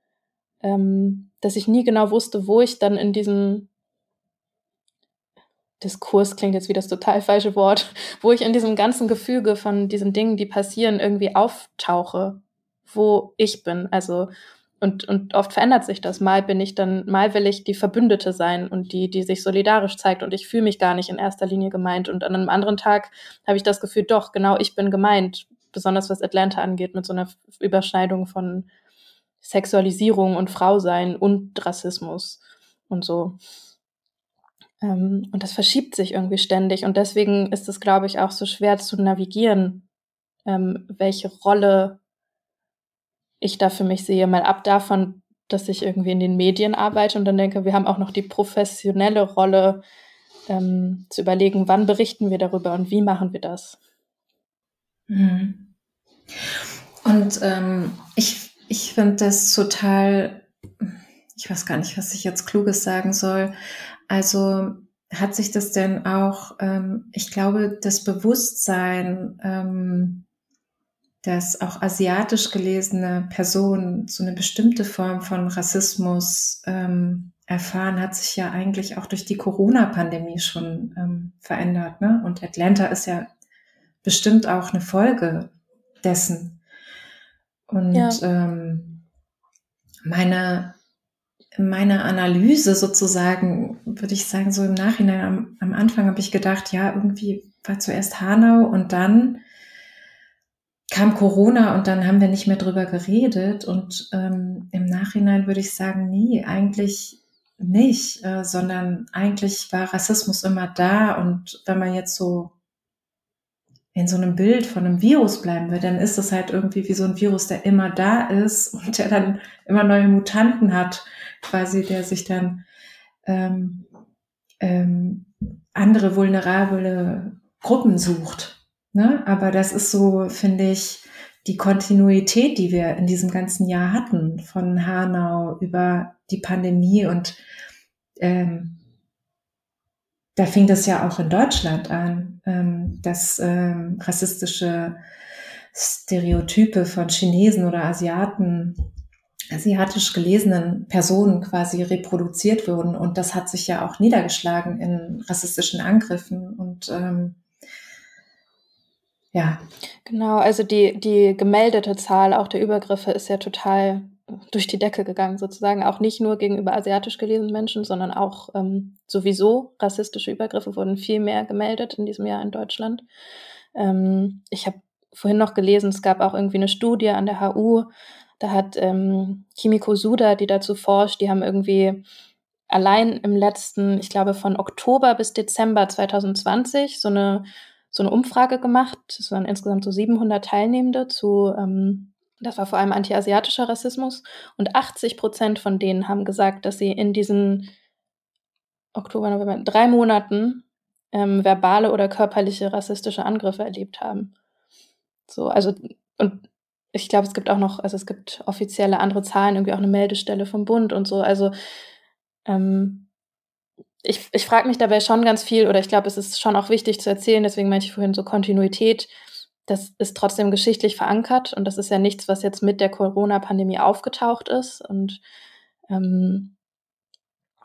ähm, dass ich nie genau wusste, wo ich dann in diesem Diskurs klingt jetzt wie das total falsche Wort, wo ich in diesem ganzen Gefüge von diesen Dingen, die passieren, irgendwie auftauche, wo ich bin. Also und, und oft verändert sich das. Mal bin ich dann, mal will ich die Verbündete sein und die, die sich solidarisch zeigt und ich fühle mich gar nicht in erster Linie gemeint. Und an einem anderen Tag habe ich das Gefühl, doch, genau, ich bin gemeint besonders was Atlanta angeht, mit so einer Überschneidung von Sexualisierung und Frausein und Rassismus und so. Ähm, und das verschiebt sich irgendwie ständig. Und deswegen ist es, glaube ich, auch so schwer zu navigieren, ähm, welche Rolle ich da für mich sehe. Mal ab davon, dass ich irgendwie in den Medien arbeite und dann denke, wir haben auch noch die professionelle Rolle, ähm, zu überlegen, wann berichten wir darüber und wie machen wir das. Mhm. Und ähm, ich, ich finde das total, ich weiß gar nicht, was ich jetzt Kluges sagen soll. Also hat sich das denn auch, ähm, ich glaube, das Bewusstsein, ähm, dass auch asiatisch gelesene Personen so eine bestimmte Form von Rassismus ähm, erfahren, hat sich ja eigentlich auch durch die Corona-Pandemie schon ähm, verändert. Ne? Und Atlanta ist ja bestimmt auch eine Folge dessen. Und ja. ähm, meine, meine Analyse sozusagen, würde ich sagen, so im Nachhinein, am, am Anfang habe ich gedacht, ja, irgendwie war zuerst Hanau und dann kam Corona und dann haben wir nicht mehr drüber geredet. Und ähm, im Nachhinein würde ich sagen, nee, eigentlich nicht, äh, sondern eigentlich war Rassismus immer da. Und wenn man jetzt so in so einem Bild von einem Virus bleiben will, dann ist es halt irgendwie wie so ein Virus, der immer da ist und der dann immer neue Mutanten hat, quasi, der sich dann ähm, ähm, andere vulnerable Gruppen sucht. Ne? Aber das ist so, finde ich, die Kontinuität, die wir in diesem ganzen Jahr hatten, von Hanau über die Pandemie und ähm, da fing das ja auch in Deutschland an, ähm, dass ähm, rassistische Stereotype von Chinesen oder Asiaten, asiatisch gelesenen Personen quasi reproduziert wurden. Und das hat sich ja auch niedergeschlagen in rassistischen Angriffen und ähm, ja. Genau, also die, die gemeldete Zahl auch der Übergriffe ist ja total durch die Decke gegangen, sozusagen. Auch nicht nur gegenüber asiatisch gelesenen Menschen, sondern auch ähm, sowieso rassistische Übergriffe wurden viel mehr gemeldet in diesem Jahr in Deutschland. Ähm, ich habe vorhin noch gelesen, es gab auch irgendwie eine Studie an der HU. Da hat ähm, Kimiko Suda, die dazu forscht, die haben irgendwie allein im letzten, ich glaube von Oktober bis Dezember 2020 so eine so eine Umfrage gemacht. Es waren insgesamt so 700 Teilnehmende zu, ähm, das war vor allem antiasiatischer Rassismus. Und 80 Prozent von denen haben gesagt, dass sie in diesen Oktober, November, drei Monaten ähm, verbale oder körperliche rassistische Angriffe erlebt haben. So, also, und ich glaube, es gibt auch noch, also es gibt offizielle andere Zahlen, irgendwie auch eine Meldestelle vom Bund und so. Also, ähm, ich, ich frage mich dabei schon ganz viel, oder ich glaube, es ist schon auch wichtig zu erzählen, deswegen meinte ich vorhin so Kontinuität, das ist trotzdem geschichtlich verankert und das ist ja nichts, was jetzt mit der Corona-Pandemie aufgetaucht ist. Und ähm,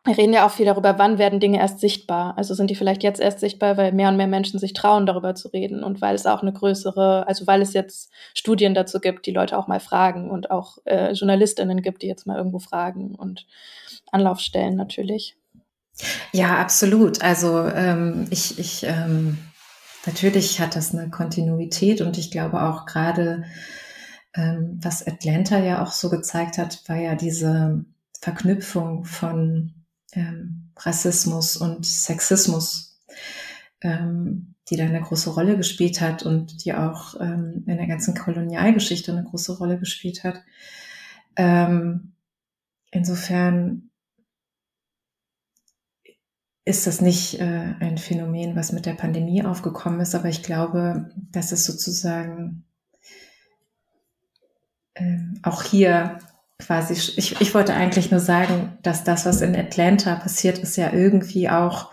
wir reden ja auch viel darüber, wann werden Dinge erst sichtbar. Also sind die vielleicht jetzt erst sichtbar, weil mehr und mehr Menschen sich trauen, darüber zu reden und weil es auch eine größere, also weil es jetzt Studien dazu gibt, die Leute auch mal fragen und auch äh, Journalistinnen gibt, die jetzt mal irgendwo fragen und Anlaufstellen natürlich. Ja, absolut. Also ähm, ich, ich ähm, natürlich hat das eine Kontinuität und ich glaube auch gerade, ähm, was Atlanta ja auch so gezeigt hat, war ja diese Verknüpfung von ähm, Rassismus und Sexismus, ähm, die da eine große Rolle gespielt hat und die auch ähm, in der ganzen Kolonialgeschichte eine große Rolle gespielt hat. Ähm, insofern ist das nicht äh, ein Phänomen, was mit der Pandemie aufgekommen ist, aber ich glaube, dass es sozusagen äh, auch hier quasi, ich, ich wollte eigentlich nur sagen, dass das, was in Atlanta passiert ist, ja irgendwie auch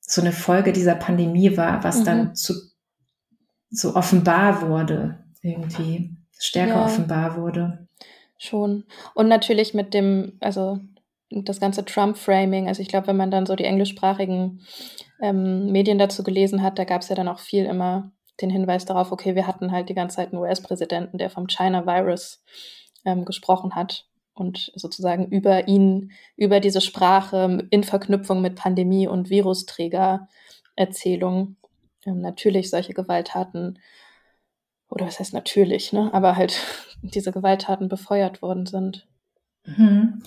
so eine Folge dieser Pandemie war, was mhm. dann zu so offenbar wurde, irgendwie stärker ja. offenbar wurde. Schon. Und natürlich mit dem, also das ganze Trump-Framing, also ich glaube, wenn man dann so die englischsprachigen ähm, Medien dazu gelesen hat, da gab es ja dann auch viel immer den Hinweis darauf, okay, wir hatten halt die ganze Zeit einen US-Präsidenten, der vom China-Virus ähm, gesprochen hat und sozusagen über ihn, über diese Sprache in Verknüpfung mit Pandemie und Virusträger-Erzählung ähm, natürlich solche Gewalttaten, oder was heißt natürlich, ne, aber halt diese Gewalttaten befeuert worden sind. Mhm.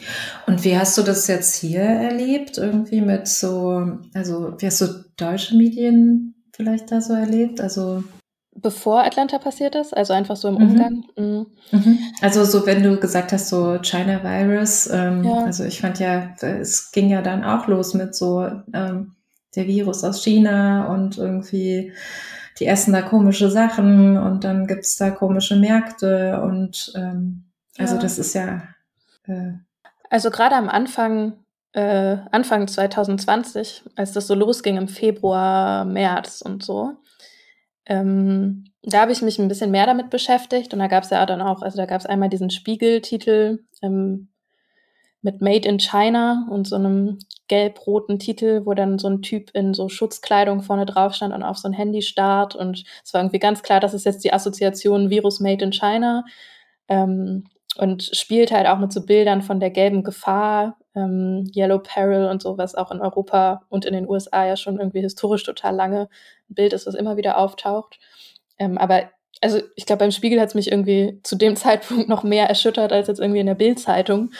Und wie hast du das jetzt hier erlebt? Irgendwie mit so, also wie hast du deutsche Medien vielleicht da so erlebt? Also bevor Atlanta passiert ist, also einfach so im mhm. Umgang. Mhm. Mhm. Also so, wenn du gesagt hast, so China Virus, ähm, ja. also ich fand ja, es ging ja dann auch los mit so ähm, der Virus aus China und irgendwie die essen da komische Sachen und dann gibt's da komische Märkte und ähm, also ja. das ist ja. Also gerade am Anfang, äh, Anfang 2020, als das so losging im Februar, März und so, ähm, da habe ich mich ein bisschen mehr damit beschäftigt und da gab es ja dann auch, also da gab es einmal diesen Spiegeltitel ähm, mit Made in China und so einem gelb-roten Titel, wo dann so ein Typ in so Schutzkleidung vorne drauf stand und auf so ein Handy starrt. Und es war irgendwie ganz klar, das ist jetzt die Assoziation Virus Made in China. Ähm, und spielt halt auch mit so Bildern von der gelben Gefahr, ähm, Yellow Peril und so, was auch in Europa und in den USA ja schon irgendwie historisch total lange ein Bild ist, was immer wieder auftaucht. Ähm, aber also ich glaube, beim Spiegel hat es mich irgendwie zu dem Zeitpunkt noch mehr erschüttert als jetzt irgendwie in der Bildzeitung,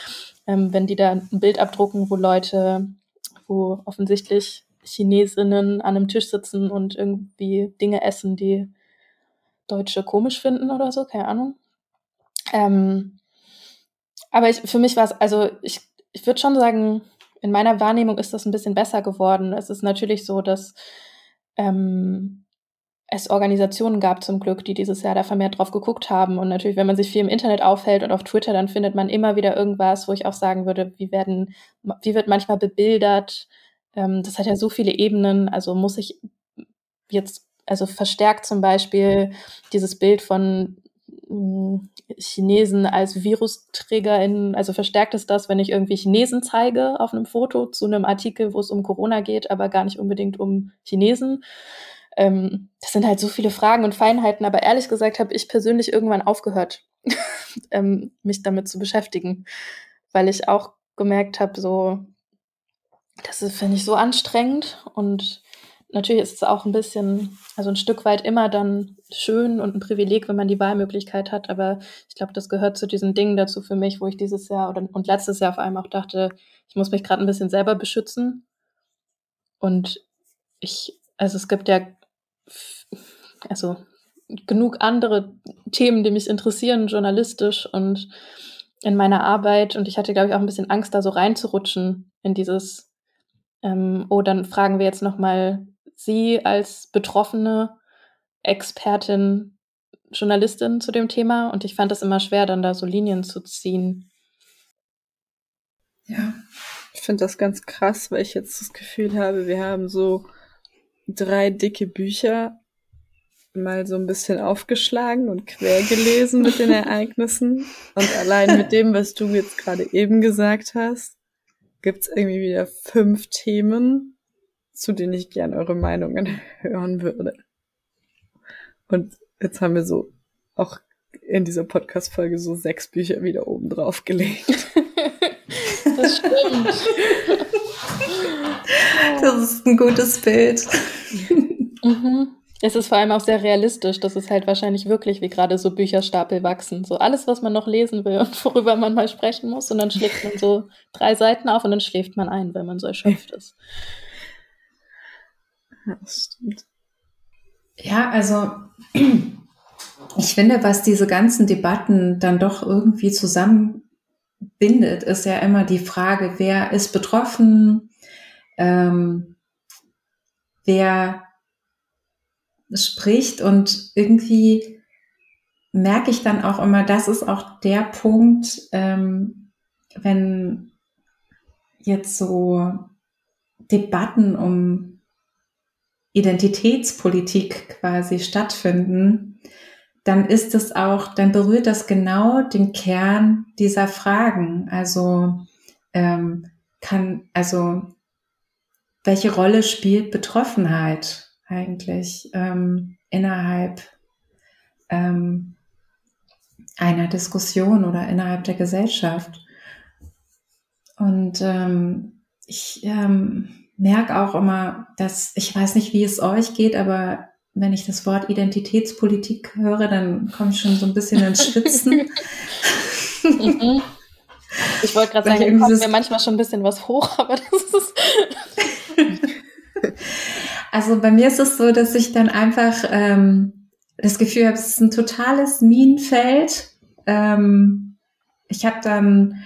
ähm, wenn die da ein Bild abdrucken, wo Leute, wo offensichtlich Chinesinnen an einem Tisch sitzen und irgendwie Dinge essen, die Deutsche komisch finden oder so, keine Ahnung. Ähm, aber ich, für mich war es, also ich, ich würde schon sagen, in meiner Wahrnehmung ist das ein bisschen besser geworden. Es ist natürlich so, dass ähm, es Organisationen gab zum Glück, die dieses Jahr da vermehrt drauf geguckt haben. Und natürlich, wenn man sich viel im Internet aufhält und auf Twitter, dann findet man immer wieder irgendwas, wo ich auch sagen würde, wie werden, wie wird manchmal bebildert. Ähm, das hat ja so viele Ebenen. Also muss ich jetzt, also verstärkt zum Beispiel dieses Bild von Chinesen als VirusträgerInnen, also verstärkt es das, wenn ich irgendwie Chinesen zeige auf einem Foto zu einem Artikel, wo es um Corona geht, aber gar nicht unbedingt um Chinesen. Ähm, das sind halt so viele Fragen und Feinheiten, aber ehrlich gesagt habe ich persönlich irgendwann aufgehört, ähm, mich damit zu beschäftigen, weil ich auch gemerkt habe, so, das finde ich so anstrengend und natürlich ist es auch ein bisschen, also ein Stück weit immer dann schön und ein Privileg, wenn man die Wahlmöglichkeit hat. Aber ich glaube, das gehört zu diesen Dingen dazu für mich, wo ich dieses Jahr oder und letztes Jahr vor allem auch dachte, ich muss mich gerade ein bisschen selber beschützen. Und ich, also es gibt ja, also genug andere Themen, die mich interessieren, journalistisch und in meiner Arbeit. Und ich hatte, glaube ich, auch ein bisschen Angst, da so reinzurutschen in dieses, ähm, oh, dann fragen wir jetzt nochmal Sie als betroffene Expertin, Journalistin zu dem Thema und ich fand es immer schwer, dann da so Linien zu ziehen. Ja, ich finde das ganz krass, weil ich jetzt das Gefühl habe, wir haben so drei dicke Bücher mal so ein bisschen aufgeschlagen und quer gelesen mit den Ereignissen. Und allein mit dem, was du jetzt gerade eben gesagt hast, gibt's irgendwie wieder fünf Themen, zu denen ich gern eure Meinungen hören würde. Und jetzt haben wir so auch in dieser Podcast-Folge so sechs Bücher wieder oben drauf gelegt. das stimmt. Das ist ein gutes Bild. Mhm. Es ist vor allem auch sehr realistisch, dass es halt wahrscheinlich wirklich wie gerade so Bücherstapel wachsen. So alles, was man noch lesen will und worüber man mal sprechen muss. Und dann schlägt man so drei Seiten auf und dann schläft man ein, wenn man so erschöpft ist. Ja, das stimmt. Ja, also ich finde, was diese ganzen Debatten dann doch irgendwie zusammenbindet, ist ja immer die Frage, wer ist betroffen, ähm, wer spricht und irgendwie merke ich dann auch immer, das ist auch der Punkt, ähm, wenn jetzt so Debatten um Identitätspolitik quasi stattfinden, dann ist es auch, dann berührt das genau den Kern dieser Fragen. Also ähm, kann, also welche Rolle spielt Betroffenheit eigentlich ähm, innerhalb ähm, einer Diskussion oder innerhalb der Gesellschaft? Und ähm, ich ähm, merke auch immer, dass ich weiß nicht, wie es euch geht, aber wenn ich das Wort Identitätspolitik höre, dann komme ich schon so ein bisschen ins Schwitzen. mhm. Ich wollte gerade sagen, kommt mir manchmal schon ein bisschen was hoch, aber das ist. also bei mir ist es so, dass ich dann einfach ähm, das Gefühl habe, es ist ein totales Minenfeld. Ähm, ich habe dann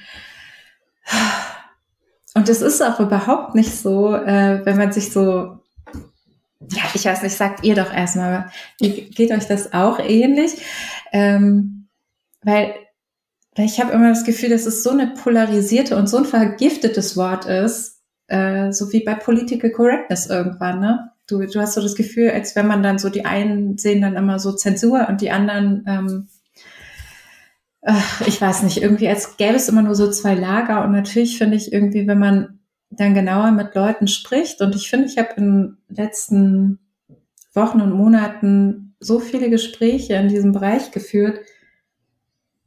und es ist auch überhaupt nicht so, äh, wenn man sich so ja, ich weiß nicht, sagt ihr doch erstmal, geht euch das auch ähnlich? Ähm, weil, weil ich habe immer das Gefühl, dass es so eine polarisierte und so ein vergiftetes Wort ist, äh, so wie bei Political Correctness irgendwann, ne? Du, du hast so das Gefühl, als wenn man dann so die einen sehen dann immer so Zensur und die anderen, ähm, ich weiß nicht, irgendwie als gäbe es immer nur so zwei Lager. Und natürlich finde ich irgendwie, wenn man dann genauer mit Leuten spricht, und ich finde, ich habe in den letzten Wochen und Monaten so viele Gespräche in diesem Bereich geführt,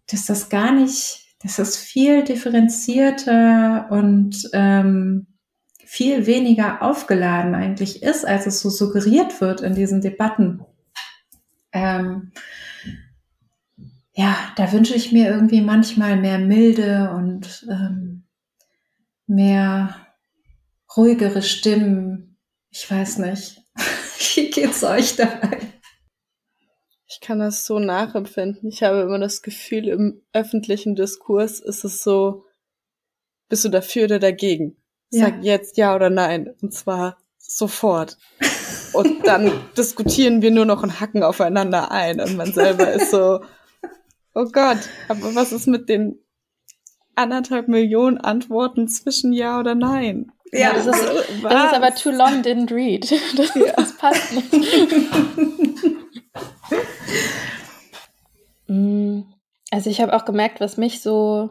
dass das gar nicht, dass das viel differenzierter und ähm, viel weniger aufgeladen eigentlich ist, als es so suggeriert wird in diesen Debatten. Ähm, ja, da wünsche ich mir irgendwie manchmal mehr Milde und ähm, mehr ruhigere Stimmen. Ich weiß nicht. Wie geht's euch dabei? Ich kann das so nachempfinden. Ich habe immer das Gefühl, im öffentlichen Diskurs ist es so, bist du dafür oder dagegen? Sag ja. jetzt ja oder nein. Und zwar sofort. Und dann diskutieren wir nur noch und hacken aufeinander ein. Und man selber ist so, oh Gott, aber was ist mit den anderthalb Millionen Antworten zwischen ja oder nein? Ja, das ist, das ist aber too long didn't read. Das, ja. das passt nicht. Mm, also ich habe auch gemerkt, was mich so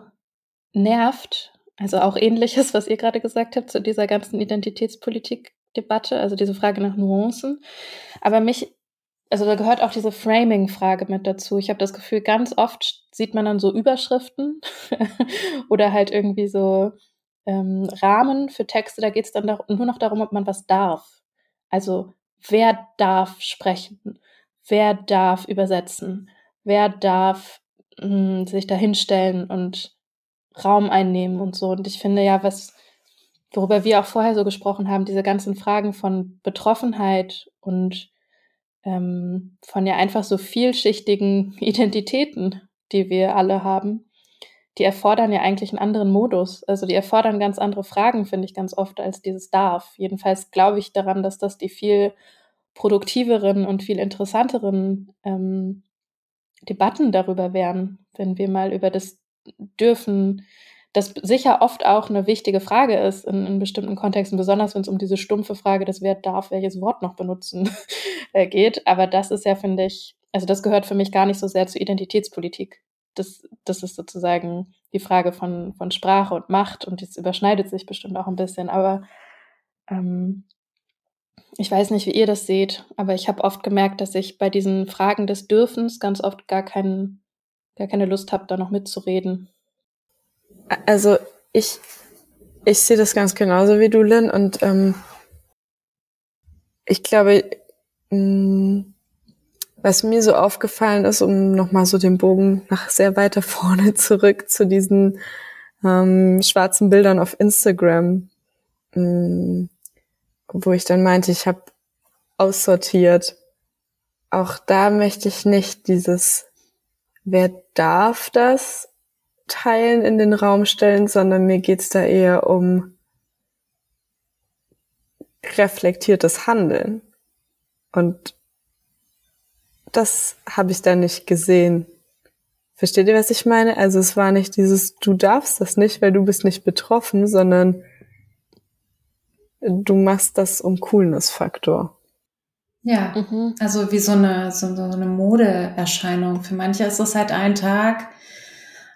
nervt also auch ähnliches, was ihr gerade gesagt habt zu dieser ganzen Identitätspolitik-Debatte, also diese Frage nach Nuancen. Aber mich, also da gehört auch diese Framing-Frage mit dazu. Ich habe das Gefühl, ganz oft sieht man dann so Überschriften oder halt irgendwie so ähm, Rahmen für Texte. Da geht es dann nur noch darum, ob man was darf. Also wer darf sprechen? Wer darf übersetzen? Wer darf mh, hm, sich da hinstellen und Raum einnehmen und so. Und ich finde ja, was, worüber wir auch vorher so gesprochen haben, diese ganzen Fragen von Betroffenheit und ähm, von ja einfach so vielschichtigen Identitäten, die wir alle haben, die erfordern ja eigentlich einen anderen Modus. Also die erfordern ganz andere Fragen, finde ich ganz oft, als dieses darf. Jedenfalls glaube ich daran, dass das die viel produktiveren und viel interessanteren ähm, Debatten darüber wären, wenn wir mal über das dürfen, das sicher oft auch eine wichtige Frage ist in, in bestimmten Kontexten, besonders wenn es um diese stumpfe Frage des Wer darf welches Wort noch benutzen äh, geht. Aber das ist ja, finde ich, also das gehört für mich gar nicht so sehr zur Identitätspolitik. Das, das ist sozusagen die Frage von, von Sprache und Macht und das überschneidet sich bestimmt auch ein bisschen. Aber ähm, ich weiß nicht, wie ihr das seht, aber ich habe oft gemerkt, dass ich bei diesen Fragen des Dürfens ganz oft gar keinen gar keine Lust habe, da noch mitzureden. Also ich, ich sehe das ganz genauso wie du, Lynn, und ähm, ich glaube, was mir so aufgefallen ist, um nochmal so den Bogen nach sehr weiter vorne zurück zu diesen ähm, schwarzen Bildern auf Instagram, mh, mm, wo ich dann meinte, ich habe aussortiert. Auch da möchte ich nicht dieses wer darf das teilen in den Raum stellen, sondern mir geht's da eher um reflektiertes Handeln. Und das habe ich da nicht gesehen. Versteht ihr, was ich meine? Also es war nicht dieses, du darfst das nicht, weil du bist nicht betroffen, sondern du machst das um Coolness-Faktor. Ja, mhm. also wie so eine, so, so eine Modeerscheinung. Für manche ist es halt ein Tag,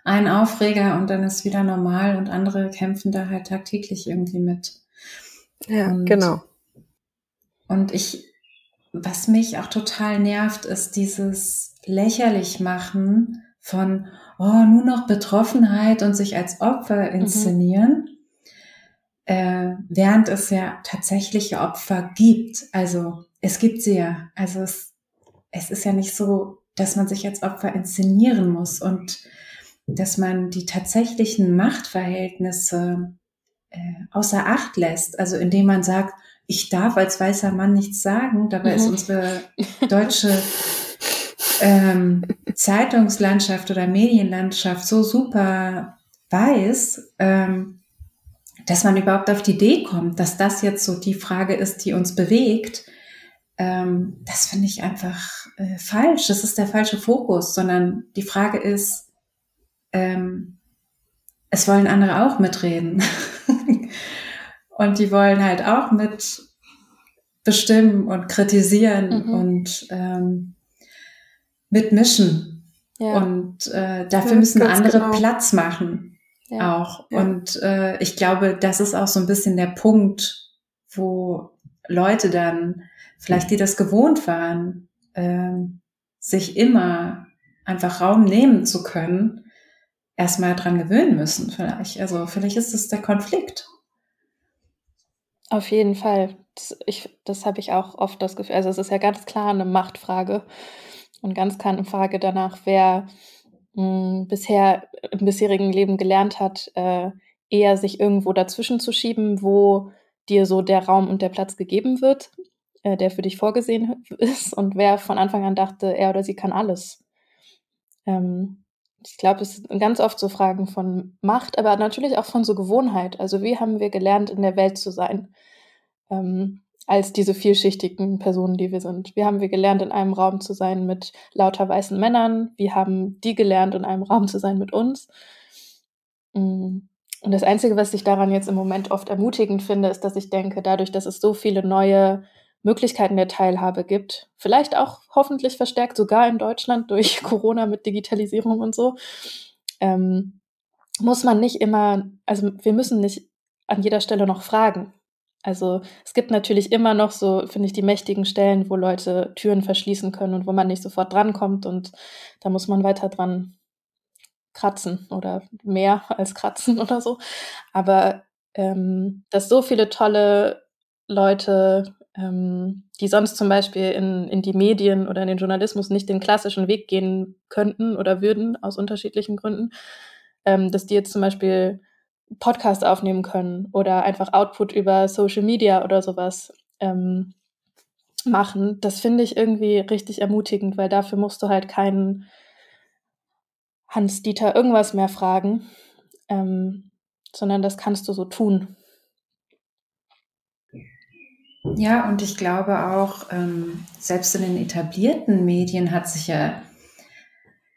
ein Aufreger und dann ist wieder normal und andere kämpfen da halt tagtäglich irgendwie mit. Ja, und, genau. Und ich, was mich auch total nervt, ist dieses lächerlich machen von, oh, nur noch Betroffenheit und sich als Opfer mhm. inszenieren. Mhm. Äh, während es ja tatsächliche Opfer gibt. Also es gibt sie ja. Also es, es ist ja nicht so, dass man sich als Opfer inszenieren muss und dass man die tatsächlichen Machtverhältnisse äh, außer Acht lässt. Also indem man sagt, ich darf als weißer Mann nichts sagen. Dabei mhm. ist unsere deutsche ähm, Zeitungslandschaft oder Medienlandschaft so super weiß, ähm, dass man überhaupt auf die Idee kommt, dass das jetzt so die Frage ist, die uns bewegt ähm, das finde ich einfach äh, falsch. Das ist der falsche Fokus, sondern die Frage ist, ähm, es wollen andere auch mitreden. und die wollen halt auch mit bestimmen und kritisieren mhm. und ähm, mitmischen. Ja. Und äh, dafür ja, müssen andere genau. Platz machen. Ja. Auch. Und äh, ich glaube, das ist auch so ein bisschen der Punkt, wo Leute dann, vielleicht die das gewohnt waren, äh, sich immer einfach Raum nehmen zu können, erstmal dran gewöhnen müssen, vielleicht. Also vielleicht ist es der Konflikt. Auf jeden Fall. Das, das habe ich auch oft das Gefühl. Also es ist ja ganz klar eine Machtfrage und ganz klar eine Frage danach, wer mh, hm, bisher im bisherigen Leben gelernt hat, äh, eher sich irgendwo dazwischen zu schieben, wo dir so der Raum und der Platz gegeben wird, äh, der für dich vorgesehen ist und wer von Anfang an dachte, er oder sie kann alles. Ähm, ich glaube, es sind ganz oft so Fragen von Macht, aber natürlich auch von so Gewohnheit. Also wie haben wir gelernt, in der Welt zu sein, ähm, als diese vielschichtigen Personen, die wir sind? Wie haben wir gelernt, in einem Raum zu sein mit lauter weißen Männern? Wie haben die gelernt, in einem Raum zu sein mit uns? Mm. Und das Einzige, was ich daran jetzt im Moment oft ermutigend finde, ist, dass ich denke, dadurch, dass es so viele neue Möglichkeiten der Teilhabe gibt. Vielleicht auch hoffentlich verstärkt sogar in Deutschland durch Corona mit Digitalisierung und so. Ähm, muss man nicht immer, also wir müssen nicht an jeder Stelle noch fragen. Also es gibt natürlich immer noch so, finde ich, die mächtigen Stellen, wo Leute Türen verschließen können und wo man nicht sofort drankommt und da muss man weiter dran kratzen oder mehr als kratzen oder so. Aber ähm, dass so viele tolle Leute ähm, die sonst zum Beispiel in, in die Medien oder in den Journalismus nicht den klassischen Weg gehen könnten oder würden, aus unterschiedlichen Gründen, ähm, dass die jetzt zum Beispiel Podcast aufnehmen können oder einfach Output über Social Media oder sowas ähm, machen. Das finde ich irgendwie richtig ermutigend, weil dafür musst du halt keinen Hans-Dieter irgendwas mehr fragen, ähm, sondern das kannst du so tun. Ja, und ich glaube auch, ähm, selbst in den etablierten Medien hat sich ja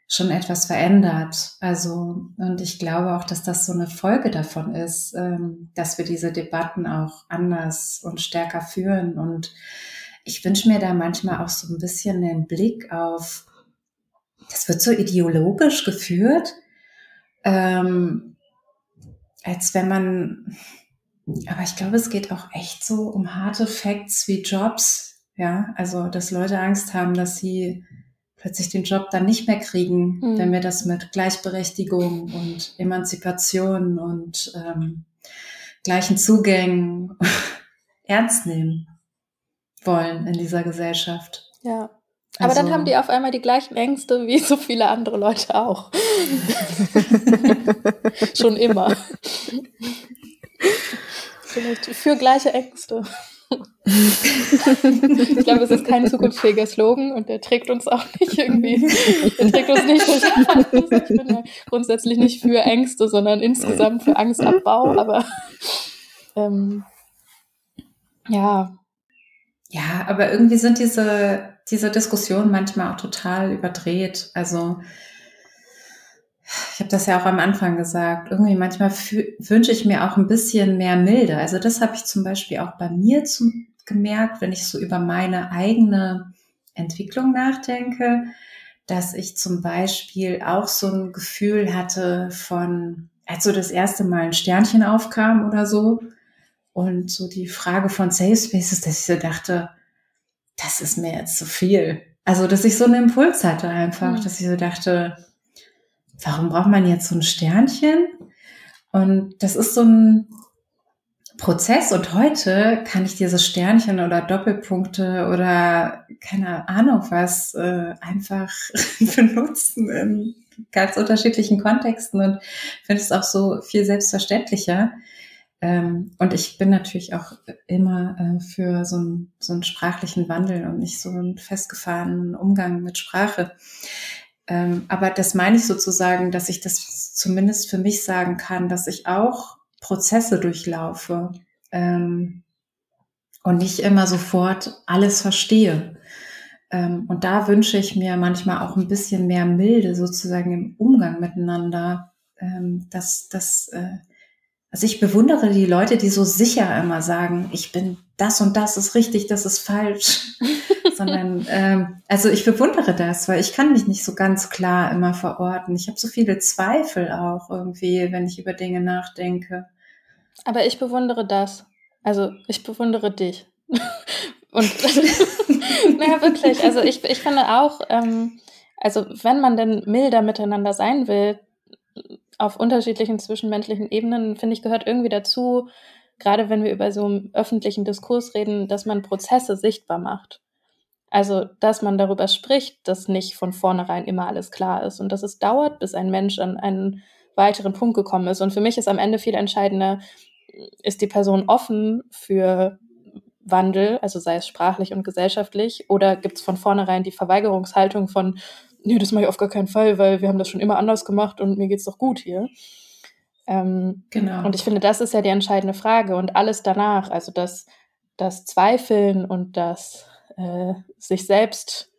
schon etwas verändert. Also, und ich glaube auch, dass das so eine Folge davon ist, ähm, dass wir diese Debatten auch anders und stärker führen. Und ich wünsche mir da manchmal auch so ein bisschen den Blick auf, das wird so ideologisch geführt, ähm, als wenn man aber ich glaube, es geht auch echt so um harte Facts wie Jobs. Ja, also, dass Leute Angst haben, dass sie plötzlich den Job dann nicht mehr kriegen, mhm. wenn wir das mit Gleichberechtigung und Emanzipation und ähm, gleichen Zugängen ernst nehmen wollen in dieser Gesellschaft. Ja. Aber also, dann haben die auf einmal die gleichen Ängste wie so viele andere Leute auch. Schon immer. Vielleicht für gleiche Ängste. ich glaube, es ist kein zukunftsfähiger Slogan und der trägt uns auch nicht irgendwie, der trägt uns nicht durch Ich bin grundsätzlich nicht für Ängste, sondern insgesamt für Angstabbau, aber ähm, ja. Ja, aber irgendwie sind diese, diese Diskussionen manchmal auch total überdreht. Also ich habe das ja auch am Anfang gesagt, irgendwie manchmal wünsche ich mir auch ein bisschen mehr Milde. Also das habe ich zum Beispiel auch bei mir zum, gemerkt, wenn ich so über meine eigene Entwicklung nachdenke, dass ich zum Beispiel auch so ein Gefühl hatte von, als so das erste Mal ein Sternchen aufkam oder so und so die Frage von Safe Spaces, dass ich so dachte, das ist mir jetzt zu viel. Also, dass ich so einen Impuls hatte einfach, mhm. dass ich so dachte, warum braucht man jetzt so ein Sternchen? Und das ist so ein Prozess und heute kann ich diese Sternchen oder Doppelpunkte oder keine Ahnung was äh, einfach benutzen in ganz unterschiedlichen Kontexten und finde es auch so viel selbstverständlicher. Ähm, und ich bin natürlich auch immer äh, für so, ein, so einen sprachlichen Wandel und nicht so einen festgefahrenen Umgang mit Sprache. Ähm, aber das meine ich sozusagen, dass ich das zumindest für mich sagen kann, dass ich auch Prozesse durchlaufe. Ähm, und nicht immer sofort alles verstehe. Ähm, und da wünsche ich mir manchmal auch ein bisschen mehr Milde sozusagen im Umgang miteinander. Ähm, dass, dass, äh, also ich bewundere die Leute, die so sicher immer sagen, ich bin das und das ist richtig, das ist falsch. Sondern, ähm, also ich bewundere das, weil ich kann mich nicht so ganz klar immer verorten. Ich habe so viele Zweifel auch irgendwie, wenn ich über Dinge nachdenke. Aber ich bewundere das. Also ich bewundere dich. Und naja, wirklich. Also ich, ich finde auch, ähm, also wenn man denn milder miteinander sein will, auf unterschiedlichen zwischenmenschlichen Ebenen, finde ich, gehört irgendwie dazu, gerade wenn wir über so einen öffentlichen Diskurs reden, dass man Prozesse sichtbar macht. Also, dass man darüber spricht, dass nicht von vornherein immer alles klar ist und dass es dauert, bis ein Mensch an einen weiteren Punkt gekommen ist. Und für mich ist am Ende viel entscheidender, ist die Person offen für Wandel, also sei es sprachlich und gesellschaftlich, oder gibt es von vornherein die Verweigerungshaltung von, nee, das mache ich auf gar keinen Fall, weil wir haben das schon immer anders gemacht und mir geht's doch gut hier. Ähm, genau. Und ich finde, das ist ja die entscheidende Frage. Und alles danach, also das, das Zweifeln und das äh, sich selbst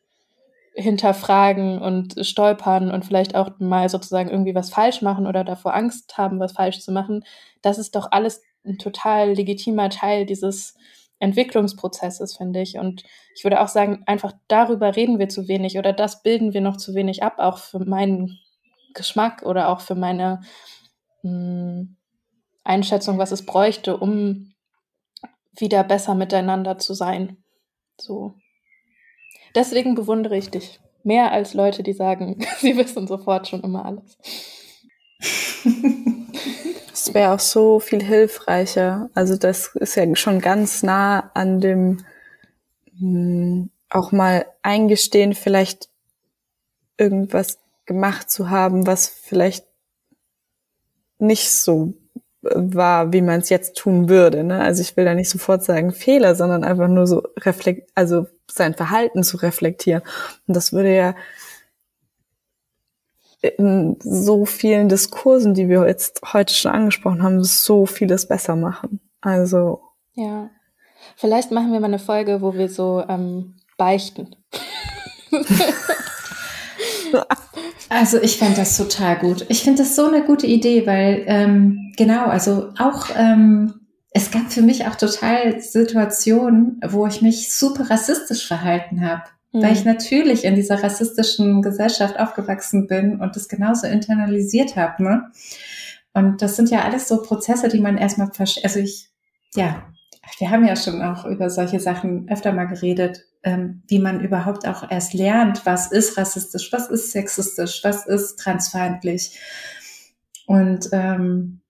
hinterfragen und stolpern und vielleicht auch mal sozusagen irgendwie was falsch machen oder davor Angst haben, was falsch zu machen, das ist doch alles ein total legitimer Teil dieses Entwicklungsprozesses, finde ich. Und ich würde auch sagen, einfach darüber reden wir zu wenig oder das bilden wir noch zu wenig ab, auch für meinen Geschmack oder auch für meine mh, hm, Einschätzung, was es bräuchte, um wieder besser miteinander zu sein. So. Deswegen bewundere ich dich. Mehr als Leute, die sagen, sie wissen sofort schon immer alles. Es wäre auch so viel hilfreicher. Also das ist ja schon ganz nah an dem mh, hm, auch mal eingestehen, vielleicht irgendwas gemacht zu haben, was vielleicht nicht so war, wie man es jetzt tun würde. Ne? Also ich will da nicht sofort sagen Fehler, sondern einfach nur so reflekt, also sein Verhalten zu reflektieren. Und das würde ja in so vielen Diskursen, die wir jetzt heute schon angesprochen haben, so vieles besser machen. Also. Ja. Vielleicht machen wir mal eine Folge, wo wir so ähm, beichten. Also ich fände das total gut. Ich finde das so eine gute Idee, weil ähm, genau, also auch ähm, es gab für mich auch total Situationen, wo ich mich super rassistisch verhalten habe mhm. weil ich mhm. natürlich in dieser rassistischen Gesellschaft aufgewachsen bin und das genauso internalisiert habe. Ne? Und das sind ja alles so Prozesse, die man erstmal, also ich, ja, wir haben ja schon auch über solche Sachen öfter mal geredet, ähm, wie man überhaupt auch erst lernt, was ist rassistisch, was ist sexistisch, was ist transfeindlich. Und ähm,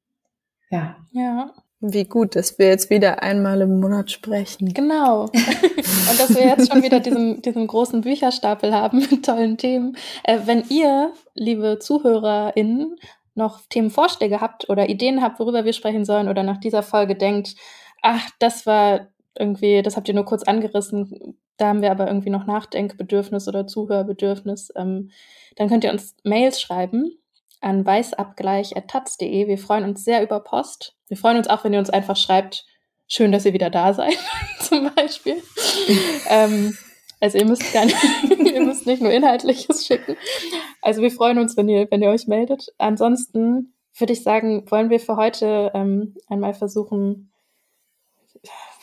ja. Ja. Wie gut, dass wir jetzt wieder einmal im Monat sprechen. Genau. Und dass wir jetzt schon wieder diesen, diesen großen Bücherstapel haben mit tollen Themen. Äh, wenn ihr, liebe ZuhörerInnen, noch Themenvorschläge habt oder Ideen habt, worüber wir sprechen sollen oder nach dieser Folge denkt, ach, das war irgendwie, das habt ihr nur kurz angerissen, da haben wir aber irgendwie noch Nachdenkbedürfnis oder Zuhörbedürfnis, ähm, dann könnt ihr uns Mails schreiben an weißabgleich.taz.de. Wir freuen uns sehr über Post. Wir freuen uns auch, wenn ihr uns einfach schreibt, schön, dass ihr wieder da seid, zum Beispiel. ähm, also ihr müsst gar nicht, ihr müsst nicht nur Inhaltliches schicken. Also wir freuen uns, wenn ihr, wenn ihr euch meldet. Ansonsten würde ich sagen, wollen wir für heute ähm, einmal versuchen,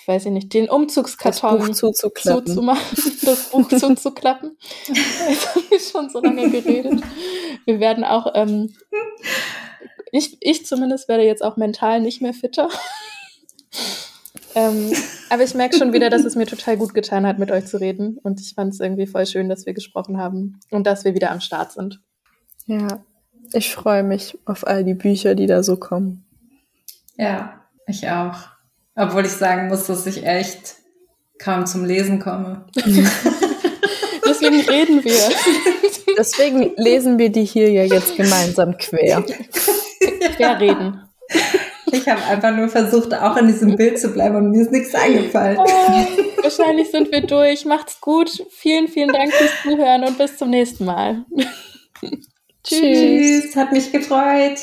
weiß ich nicht, den Umzugskarton das Buch zuzuklappen. zuzumachen, das Buch zuzuklappen. Jetzt haben wir schon so lange geredet. Wir werden auch, ähm, ich, ich zumindest werde jetzt auch mental nicht mehr fitter. ähm, aber ich merke schon wieder, dass es mir total gut getan hat, mit euch zu reden. Und ich fand es irgendwie voll schön, dass wir gesprochen haben und dass wir wieder am Start sind. Ja, ich freue mich auf all die Bücher, die da so kommen. Ja, ich auch. Obwohl ich sagen muss, dass ich echt kaum zum Lesen komme. Deswegen reden wir. Deswegen lesen wir die hier ja jetzt gemeinsam quer. Quer reden. Ich habe einfach nur versucht, auch in diesem Bild zu bleiben und mir ist nichts eingefallen. Oh, wahrscheinlich sind wir durch. Macht's gut. Vielen, vielen Dank fürs Zuhören und bis zum nächsten Mal. Tschüss. Tschüss. Hat mich gefreut.